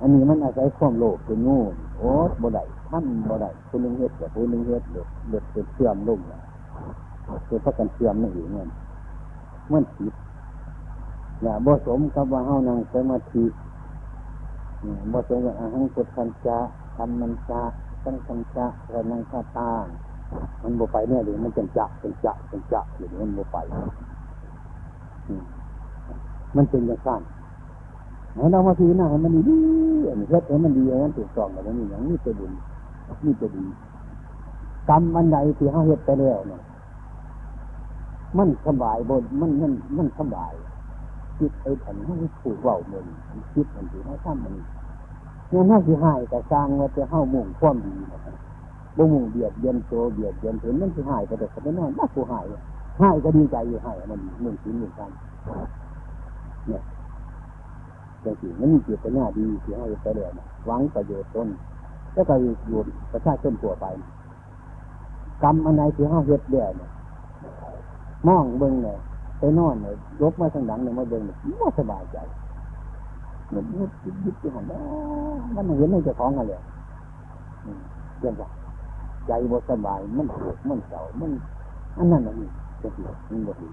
อันนี้มันอาศัยความโลภเป็นงูโอ้บ่ได้ ท่านบ่ได้คนหนึ่งเฮ็ดกับคนหนึ่งเฮ็ดเดือดเดือดเสื่อมลงคือพักกันเสื่อมนั่นเองเงี้ยมันผิดอย่าบ่สมกับว่าเฮานั่งสมาธิบ่สมกับอาหังพุทันจะทำมันจะตั้งคันจะระนังคาตามันบ่ไปเนี่ยเดี๋ยมันจะจะเป็นจะเป็นจะเดี๋ยวมันบ่ไปมันเป็นอย่างสั้นให้เรามาทีหน้าให้มันดีอันนี้เฮ็ดให้มันดีอันนั้นถูกต้องแต่มันมีอย่างนี้เป็นบุญ นี่จะดีกรรมอันใดที่เขาเฮ็ดไปแล้วเนี่ยมันสบายบนมันมันมันสบายคิดไอ้ผันให้ผูกเบาเงินคิดมันถือเขาทำมันเนี่ยน่าสิหายแต่สร้างว่าจะเข้ามุ่งความดีบ่มุ่งเบียดเบียนโตเบียดเบียนเห็นมันสิหายไปแต่ก็ไม่นอนน่าผู้หายหายก็ดีใจอยู่หายมันหนึ่งสิ่งหนึ่งกันเนี่ยจังสิมันมีเจตนาดีที่ให้ไปแล้วหวังประโยชน์ตน แล้วก็อยู่ประชาชนทั่วไป กรรมอันไหนที่ห้าเฮ็ดเดียเนี่ยมองเบิ้งเนี่ยไปนอนเนี่ยยกมาทางหลังเนี่ยมาเบิ้งเนี่ยมันสบายใจเหมือนยึดยึดยึดที่หันมันเห็นในเจ้าของอะไรเรื่องว่าใจบ่สบาย มันปวดมันเศร้ามันอันนั้นอันนี้จะเสียมันบ่ดี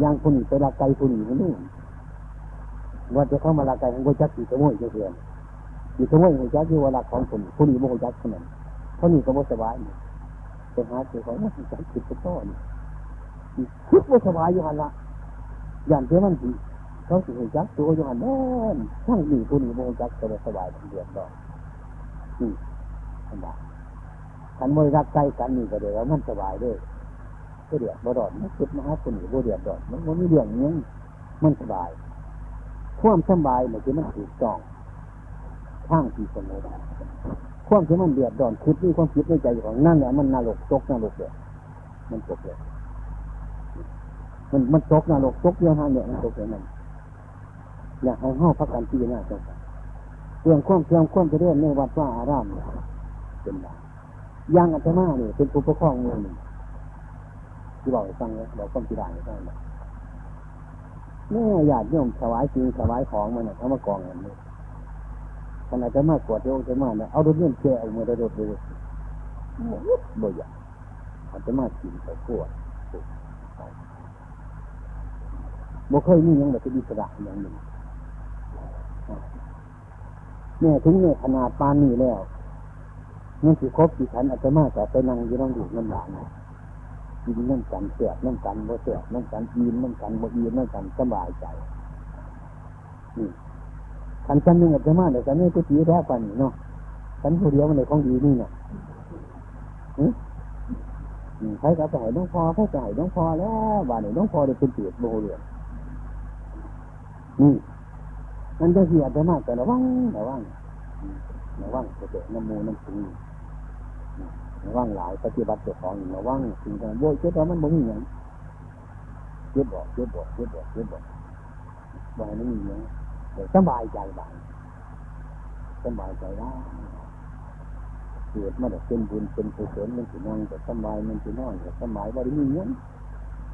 อย่างคนไปละไกคนนี้คนนู้นว่าจะเข้ามาละไกของกุจักสีขโมยเพื่อน สีขโมยกุจักที่ว่าละของคนคนนี้บ่กุจักคนนั้นเขาหนีก็บ่สบายไปหาเจ้าของว่าจักจิตต่อนี่คิดว่าสบายอยู่หันละอย่างเท่ามันสิเขาสิกุจักตัวอยู่หันแน่นทั้งนี้คนนี้บ่กุจักก็สบายเดือดร้อนนี่สบายกันมวยรักใจกันนี่ก็เดี๋ยวมันสบายด้วยก็เดือดบ่ดอนมันคิดมาหาคนนี้บ่เดือดดอนมันมันมีเรื่องนี้มันสบายความสบายเนี่ยคือมันถูกต้อง ข้างที่สงบความที่มันเดือดดอนคิดนี่ความคิดในใจของนั่นแหละมันนรกตกนรกเลยมันตกเลยมันมันตกนรกตกเยอะฮะเนี่ยมันตกเลยมันอยากให้ห้าพักกันที่หน้าจังเรื่องความเพียงความจะเรื่องในวัดว่าอารามเป็นแบบย่างอัตมาเนี่ยเป็นผู้ปกครองเมืองหนึ่งที่บอกให้ฟังเลยบอกความที่ได้ให้ฟังแบบแม่ญาติโยมถวายจริงถวายของมันเอามากองกันเลย ขณะจะมากกวดโยมจะมาเนี่ยเอารถเลื่อนแก่เอามือระดดเลยบ่อยากอาจะมากกินไปขวดบ่เคยมีอย่างแบบที่อิสระอย่างหนึ่งเนี่ยถึงเนี่ยขนาดปานนี้แล้วนั่นคือครบกี่ขันอาจะมาแต่ไปนั่งอยู่น้องดูน้ำหลานกินน้ำกันเสียบน้ำกันบ่เสียบน้ำกันยีนน้ำกันบ่ยีนน้ำกันสบายใจนี่ ขันชั้นหนึ่งอาจจะมาเดี๋ยวฉันนี่ก็ตีแท้กว่านี่เนาะฉันผู้เดียวมันเลยของดีนี่เนี่ยใครก็ไปให้น้องพอใครก็ให้น้องพอแล้วบ้านนี้น้องพอได้เป็นเตียดโบเรือนนี่นั่นจะเสียจะมากแต่ระวังระวังระวังจะเจอน้ำมูน้ำซึงระวังหลายปฏิบัติเจ้าของระวังสิ่งต่างโว้ยเจ้าตัวมันบ่มีอย่างเจ็บบอกเจ็บบอกเจ็บบอกเจ็บบอกบ่ให้มันมีอย่าง สบายใจบ้างสบายใจได้เกิดมาแต่เป็นบุญเป็นกุศลมันสินั่งแต่สบายมันสินอนแต่สบายบ่ได้มีอย่าง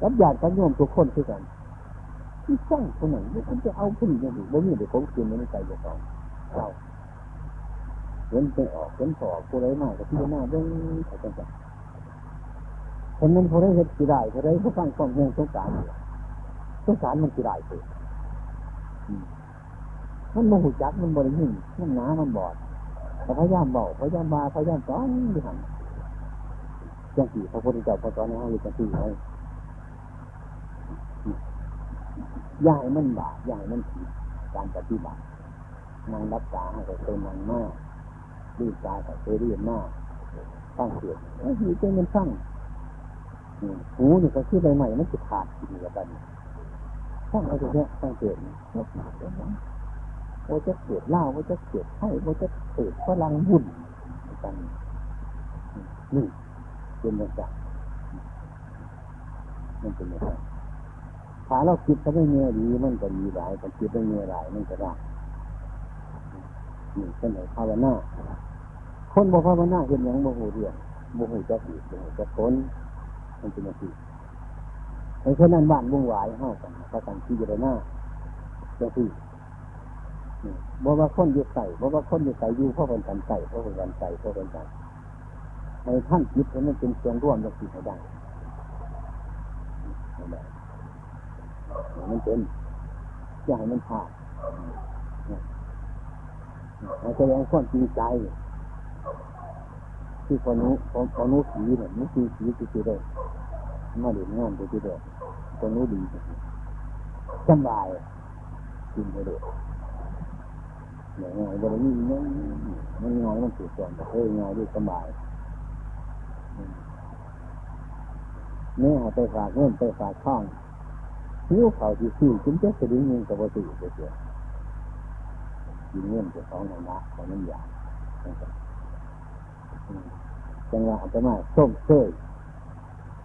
รับญาติกันโยมทุกคนคือกันที่สร้างคนไหนไม่คุณจะเอาผู้หญิงอย่างอื่นบ่มีเด็กของคุณในใจเจ้าของเราเห็นไปออกเห็นพอผู้ใดมากกับที่หน้าเรื่องอะไรต่างๆคนนั้นผู้ใดเห็นสิได้ผู้ใดผู้ฟังความห่วงสงสารสงสารมันสิได้เกิด มันโมหุจักมันบริยินมันหนามันบอดพยายามเบาพยายามมาพยายามสอนดิหันจังสี่พระพุทธเจ้าพระสอนให้เราจังสี่ไว้ย่ายมันบาปย่ายมันผิดการปฏิบัตินางรักษาให้เป็นนางมากรีบกายแต่เคยรียนมากตั้งเสียงไอ้หีเจ้ามันสั้งหูนี่ก็คือใบใหม่มันจะขาดกินแล้วกันตั้งเอาตรงนี้ตั้งเสียง ว่าจะเกิดเล่าว่าจะเกิดไข้ว่าจะเกิดพลังบุญกันนี่เป็นอย่างไรมันเป็นอย่างไรถ้าเราคิดถ้าไม่เงียดีมันก็ดีหลายถ้าคิดไม่เงียหลายมันก็ได้นี่เป็นไหนภาวนาคนบอกภาวนาเห็นอย่างโมโหเรียนโมโหจะผิดโมโหจะพ้นมันเป็นอย่างไรไอ้คนนั้นบ้านวุ่นวายห้ากันประกันที่จะได้หน้าจะที่ บอกว่าคนอยู่ใส่บอกว่าคนอยู่ใส่อยู่เพราะเป็นการใส่เพราะเป็นการใส่เพราะเป็นการในท่านคิดให้มันเป็นเสียงร่วมจะคิดให้ได้มันเป็นอย่าให้มันขาดเราจะยังความจริงใจที่คนนู้คนคนนู้สีเนี่ยนู้สีสีที่ได้มาเดือดงานที่ได้คนนู้ดีสบายกินไปเล ยเนี่ยง่ายบริมีเงี้ยมันง่ายมันสุดส่วนแต่เฮ้ยง่ายด้วยสบายเนี่ยไปฝากเงินไปฝากข้างนิ้วเขาที่ซื้อจิ้มเจ๊จะดิ้งเงินกับวัตถุเสียยิงเงินจะสองหนะของนั่นอย่างจังหวะจะมาส้มเชย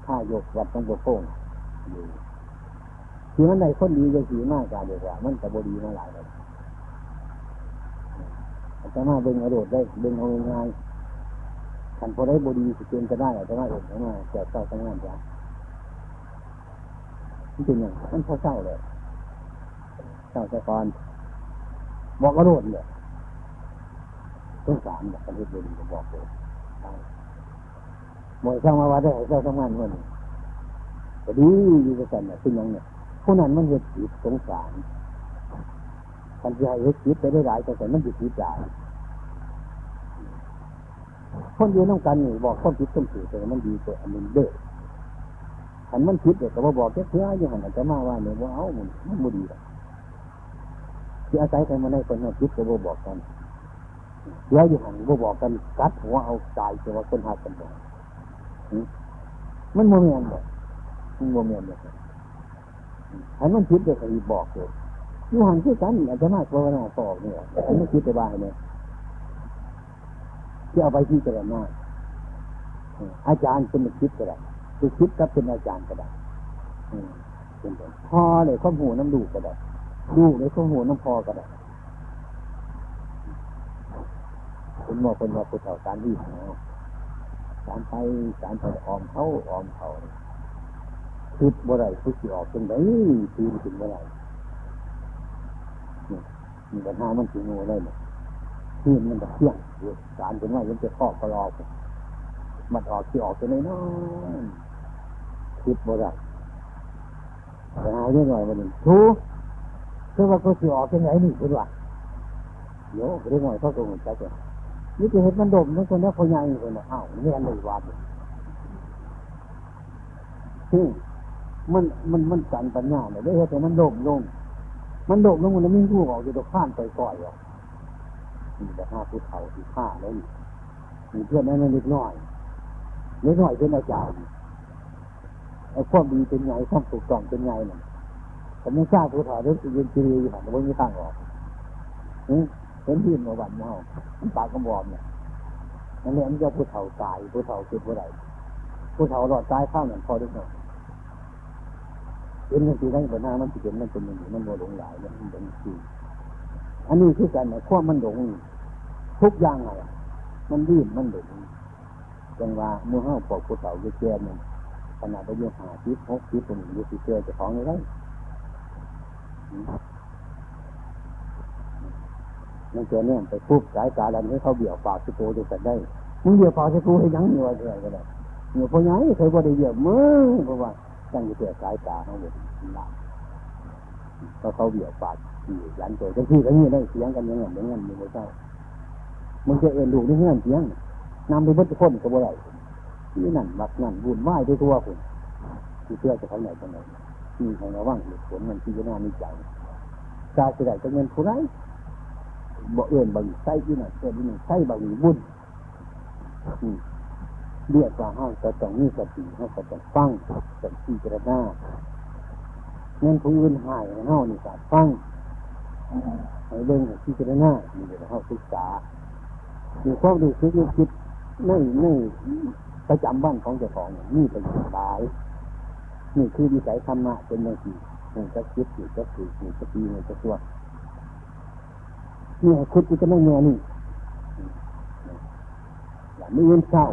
ข้ายกวัดต้องโป้งอยู่ที่มันได้คนดีจะสีมากกว่าเดียวกว่ามันแต่บดีมาหลายเลย จะมาเบิ่งอรดได้เบิ่งเอาง่ายขันพอได้บดีสิเกณฑ์ก็ได้จะมาเองมาแจกเจ้าทั้งงานจ้ะนี่เป็นอย่างมันเศร้าเลยเศร้าแต่ก่อนบอกอระโดดเลยต้องสารแบบประเทศบดีก็บอกเลยบ่อยสร้างมาว่าได้เจ้าทำงานมันก็ดีอยู่กันเนี่ยเป็นยังเนี่ยผู้นั้นมันเหตุผิดสงสารคันที่ให้เหตุผิดไปได้หลายแต่มันผิดผิดได้ คนเดียวน้องกันนี่บอกคนผิดคนถูกแต่มันดีกว่าอันนี้เด้อขันมันผิดเด็กก็บบอกแค่เพื่ออย่างนั้นจะมาว่าเนี่ยว่าเอามันมันบุดีหรอกที่อาศัยกันมาในคนนั้นผิดก็บบอกกันเดี๋ยวอยู่หันบ่บอกกันกัดหัวเอาตายแต่ว่าคนหากันบอกมันโมเมนต์บอกมันโมเมนต์บอกอันมันคิดเดี๋ยวก็บอกเลยอยู่หันคือกันอาจจะมากกว่าหน้าฟอกเนี่ยอันมันคิดแต่บ้าเนี่ย ที่เอาไปที่จะได้มากอาจารย์เป็นคิดก็ได้คือคิดกับเป็นอาจารย์ก็ได้เป็นพอเลยข้อมูน้ำดูก็ได้ดูเลยข้อมูน้ำพอก็ได้คุณหมอคนว่าพุทธการวิ่งนะการไปการไปออมเขาออมเขาคิดบ่ไรคิดสิออกเป็นไงตีนถึงบ่ไรมีปัญหามันถึงง่ได้เนี่ย ที่มันจะเที่ยงการเป็นว่ายังจะข้อกระลอกมันออกที่ออกตัวน้อยคิดบ่ไรไปหาเรื่องหน่อยมันหนึ่งทูคือว่าก็สิออกเป็นไงนี่คุณว่าเดี๋ยวเรื่องหน่อยเขาตรงใจกันนี่จะเห็นมันดมนั่นคนนี้พอใหญ่คนนี้อ้าวนี่อันเลยว่าซึ่งมันมันมันสันปัญญาเลยได้เห็นแต่มันโดมลงมันโดมลงมันไม่รู้ออกอยู่ตรงข้านไปก่อยหรอก มีแต่ห้าผู้เฒ่าที่ฆ่าแล้วมีเพื่อนนั้นเล็กน้อยเล็กน้อยเป็นอาจารย์ไอ้ความดีเป็นไงความถูกต้องเป็นไงน่ะผมไม่ทราบผู้เฒ่าเรื่องยืนจีอยู่หันไม่มีทางออกเห็นที่มาวันเมาปากกระบอกเนี่ยนั่นแหละมันจะผู้เฒ่าตายผู้เฒ่าคือผู้ใดผู้เฒ่าหลอดตายข้าวเหมือนพอได้หน่อยเป็นอย่างที่ได้บนหน้ามันจะเป็นมันเป็นอย่างนี้มันโมหลงหลายมันเป็นจริง อันนี้คือการเนี่ยขั้วมันหลงทุกอย่างอะไรมันดิ้นมันหลงจังว่าเมื่อห้าปอกผู้เฒ่าเยอะแยะเนี่ยขนาดไปยืนหาทิพหกทิพตรงนี้ยุเจอจะของอะไรมันเจอเนี่ยไปปุ๊บสายตาแล้วให้เขาเบี่ยวปากสกูจะสัได้มึงเบี่ยวปากสกูให้ยังเหนื่อยเลยก็ได้เหนื่อยพอยังเคยบ่ได้เบี่ยวมึงเพราะว่าตั้งอยู่แต่สายตาเขาเลยหลับก็เขาเบี่ยวปาก ที่ยันตัวจังที่ก็นี่ได้เสียงกันยังไงอย่างนั้นมึงไม่ใช่มึงจะเอ็นดูนี่เงี้ยเสียงนำไปเบิ้ลคนก็บ่ได้ที่นั่นบักนั่นวุ่นวายทั่วคุณที่เพื่อจะทำไหนกันไหนที่ของระว่างเหตุผลมันที่จะน่ามีใจกาจะได้จะเงินผู้ไรบ่เอื่นบางใส่ที่หนั่นเอื่นที่หนั่นใส่บางบุญเรียกว่าห้าจะต้องมีสติห้าจะต้องฟังสต้องพิจารณาเงินผู้อื่นหายห้างนี่ก็ฟัง ให้เบิ่งให้พิจารณานี่เดี๋ยวเขาศึกษามีความรู้สึกนึกคิดในในประจำวันของเจ้าของนี่เป็นสายนี่คือวิสัยธรรมะเป็นอย่างที่มันจะคิดอยู่จะถืออยู่จะปีอยู่จะตัวเนี่คุณจะไม่เงี้ยนี่อย่าไม่เงินเศร้า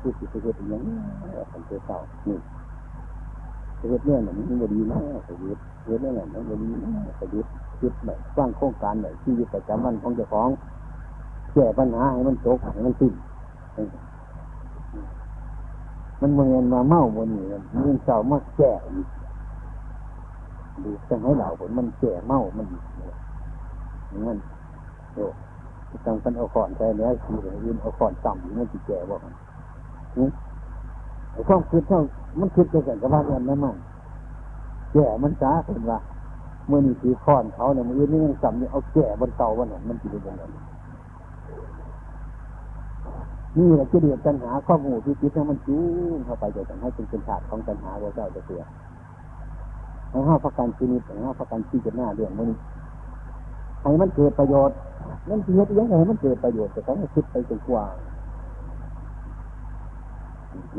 คือสิเกิดอย่างนี้ผมเศร้านี่ เกิดเนี่ยมันมันดีนะเกิดเกิดเนี่ยมันบดีนะเกิดคิดแบบสร้างโครงการแบบชีวิตประจำวันของเจ้าของแก้ปัญหาให้มันจบให้มันสิ้นมันเงินมาเมาบนนี้เงินเศร้ามากแก่อีกดูจะให้เหล่าผลมันแก่เมามันมันโอ้จังกันเอาขอนใส่เนื้อสีเลยยืนเอาขอนต่ำมันจะแก่บอกไอ้ความคิดเท่า มันคิดจะเกันกับว่าเงินนั่นมันแก่มันจ้าเป็นว่าเมื่อนี่ถือค้อนเขาเนี่ยมันนี่ยังจำนี่เอาแก่บนเตาวันนั้นมันจะเป็นยังไงนี่แหละจะเดือดปัญหาข้อมูลที่คิดให้มันจูงเข้าไปจะทำให้เป็นเป็นศาสตร์ของปัญหาว่าเจ้าจะเสียให้ห้าประกันชีวิตให้ห้าประกันชีวิตหน้าเรื่องมันให้มันเกิดประโยชน์นั่นคือเหตุยังไงมันเกิดประโยชน์แต่ต้องคิดไปจนกว่า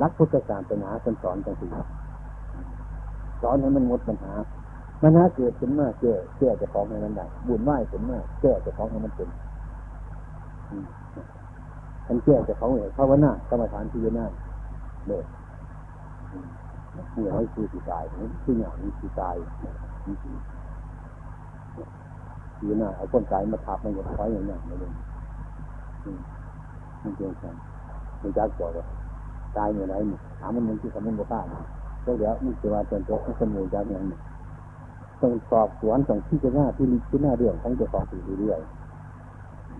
รักพุทธศาสนาคนสอนจังสิสอนให้มันหมดปัญหาปัญหาเกิดขึ้นมาแก้แก้จะฟ้องให้มันได้บุญไหวขึ้นมาแก้จะฟ้องให้มันเป็นทันแก้จะฟ้องเหภาวนากรรมฐานที่ยนาเด็กเหนื่อยคือสีตายนี่คืออย่างนี้สีตายที่ยนาเอาคนตายมาทับมันจะคอยอย่างนี้ไม่ได้มันเกินไปมันจักจ่อ ตายเมื่ไรนี่ถามมันมันที่ทำมันบ้าแล้วเดี๋ยวมันจะว่าจนจบมันสมุนจากอย่างนี้ต้องสอบสวนต้องที่จะหน้าที่ที่หน้าเรื่องของเจ้าของสิ่เรื่อย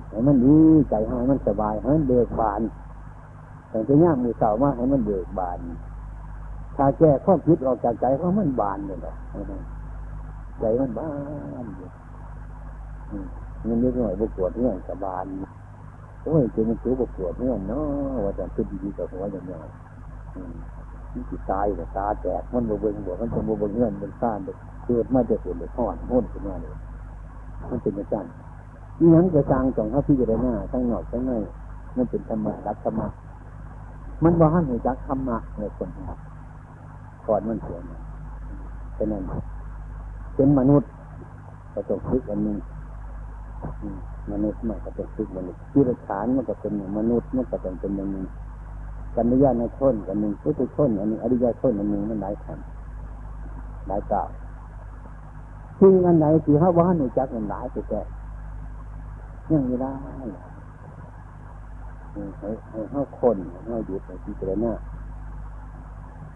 ให้มันดีใจให้มันสบายให้มันเบิกบานแต่จะยากมือเสามาให้มันเบิกบานถ้าแก้ข้อคิดออกจากใจเพราะมันบานเลยหรอกใจมันบานมันนิดหน่อยบวปวดเรื่องสบาน โอ้ยเจมันตัวบปวดเรื่องเนาะว่าจะเป็นดีๆกับหัวอย่างเงี้ยมันจิตตายแต่ตาแตกมันบวเบิ้งบวมันจะบวเบิ้งเงื่อนเป็นซ่านเกิดมาจะเกิดเลยทอดพ้นขึ้นมาเลยมันเป็นอย่างนั้นนี่นั้นกระจางจองเท่าที่จะได้หน้าทั้งหนอกทั้งในมันเป็นธรรมะรักธรรมะมันว่าหันหัวจักธรรมะในคนก่อนมันเสียเป็นนั้นเป็นมนุษย์กระจกทึกข์อันนึ่ง มนุษย์มันกระจกทึกมนุษย์ที่ระฐานมันก็เป็นมนุษย์มันก็เป็นเป็นอย่างนึ่งกันนิยาในชนกันหนึ่งพุทธชนอันนึงอริยชนอันนึ่งมันหลายขันหลายเก่าวสิ่งอันไหนที่เขาว่าหนูจักมันหลายไปแก่ยังไม่ได้ให้ให้เขาคนเขาหยุดในที่เจริญหน้า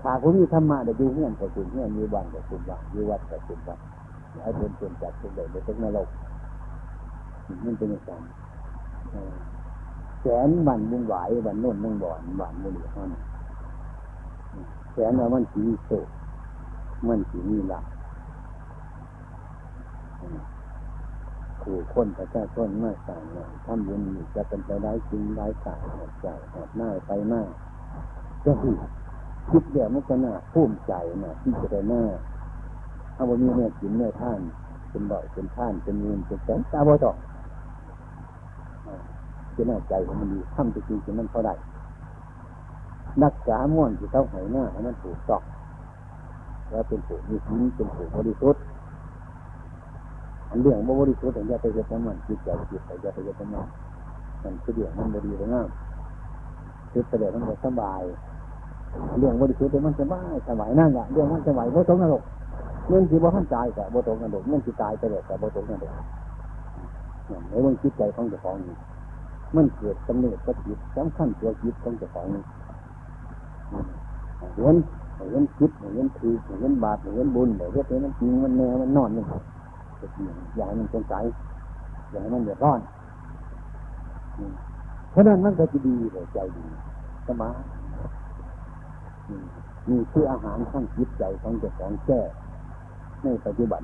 ถ้าผมมีธรรมะเดี๋ยวดูเงี้ยกับคุณเงี้ยมีวันกับคุณวันมีวัดกับคุณวัดให้เป็นส่วนจากทุกเด็กในทุกนรก มันเป็นอย่างนั้นแสนวันมุ่งไหววันโน่นมุ่งบ่อนวันมุ่งเหลือมันแสนว่ามันสีโศกมันสีนี่ละผู้คนพระเจ้าชนมาสั่งเนี่ยทำบุญจะเป็นไปได้จริงได้สายหอดใจหอดหน้าไปหน้าก็คือคิดเดี๋ยวมันก็น่าภูมิใจนะที่จะได้หน้าเอาวันนี้เนี่ยกินเนี่ยท่านเป็นดอยเป็นท่านเป็นเงินเป็นแสนตาบอดอก จะแน่ใจของมันดีทำจริงๆมันเท่าไดนักษาม่วนที่เต้าหอยหน้าให้มันถูกต้องแล้วเป็นผู้มีศีลเป็นผู้บริสุทธิ์อันเรื่องบริสุทธิ์อย่ยาไปเจริญมันจิตใจจิตใจจะไปเจริญมันมันคือเรื่องมันบริสุทธิ์งามคือแสดงมันสบาย เรื่องบริสุทธิ์มันสบายสบายนั่นแหละเรื่องมันสบายโบตรงนรกเงื่อนที่บ่ท่านตายแต่โบตรงนรกเงื่อนที่ตายไปเลยแต่โบตรงนรกในวงจิตใจของเจ้าของนี่ มันเกิดกำเนิดกระจิตสำคัญตัวจิตของเจ้าของนี่เห็นเห็นคิดเห็นคือเห็นบาปเห็นบุญเห็นเห็นมันจริงมันแน่มันนอนนี่อย่าให้มันสงสัยอย่าให้มันเดือดร้อนเพราะนั้นมันก็จะดีเลยใจดีสมานี่คืออาหารข้างจิตใจของเจ้าของแก้ในปัจจุบัน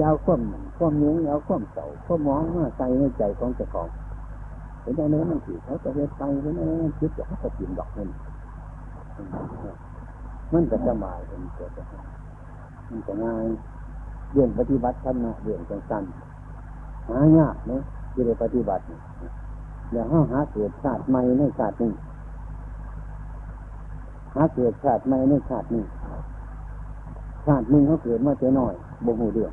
ยาวข้อมข้อมเนื้อยาวข้อมเสาข้อมองมาใจในใจของเจ้าของ เห็นไหมมันถือเขาจะเรียนไปเห็นไหมคิดจะเขาจะกินดอกเงินมันจะสบายเป็นเกิดมันจะง่ายเรื่องปฏิบัติธรรมเรื่องจังสันหายากเนาะที่ได้ปฏิบัติแล้วห้าหาเกิดชาติใหม่ในชาตินี้หาเกิดชาติใหม่ในชาตินี้ชาติหนึ่งเขาเกิดมาเจน้อยบ่หูเรื่อง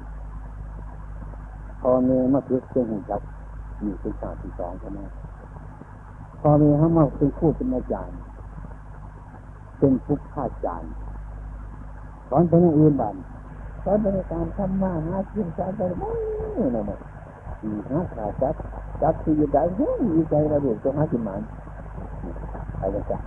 พอเมย์มาเพึกเจ้าหูจักมีเป็นชาติที่สองใช่ไหม พ่อเมย์เขามาเป็นคู่เป็นอาจารย์ เป็นผู้ฆ่าจารย์สอนเป็นอื่นบ้านสอนเป็นการทำมาหากินสอนไปไม่นั่นแหละหาขาจับจับที่อยู่ได้เฮ้ยใจระเบิดตรงหากินมันอะไรกัน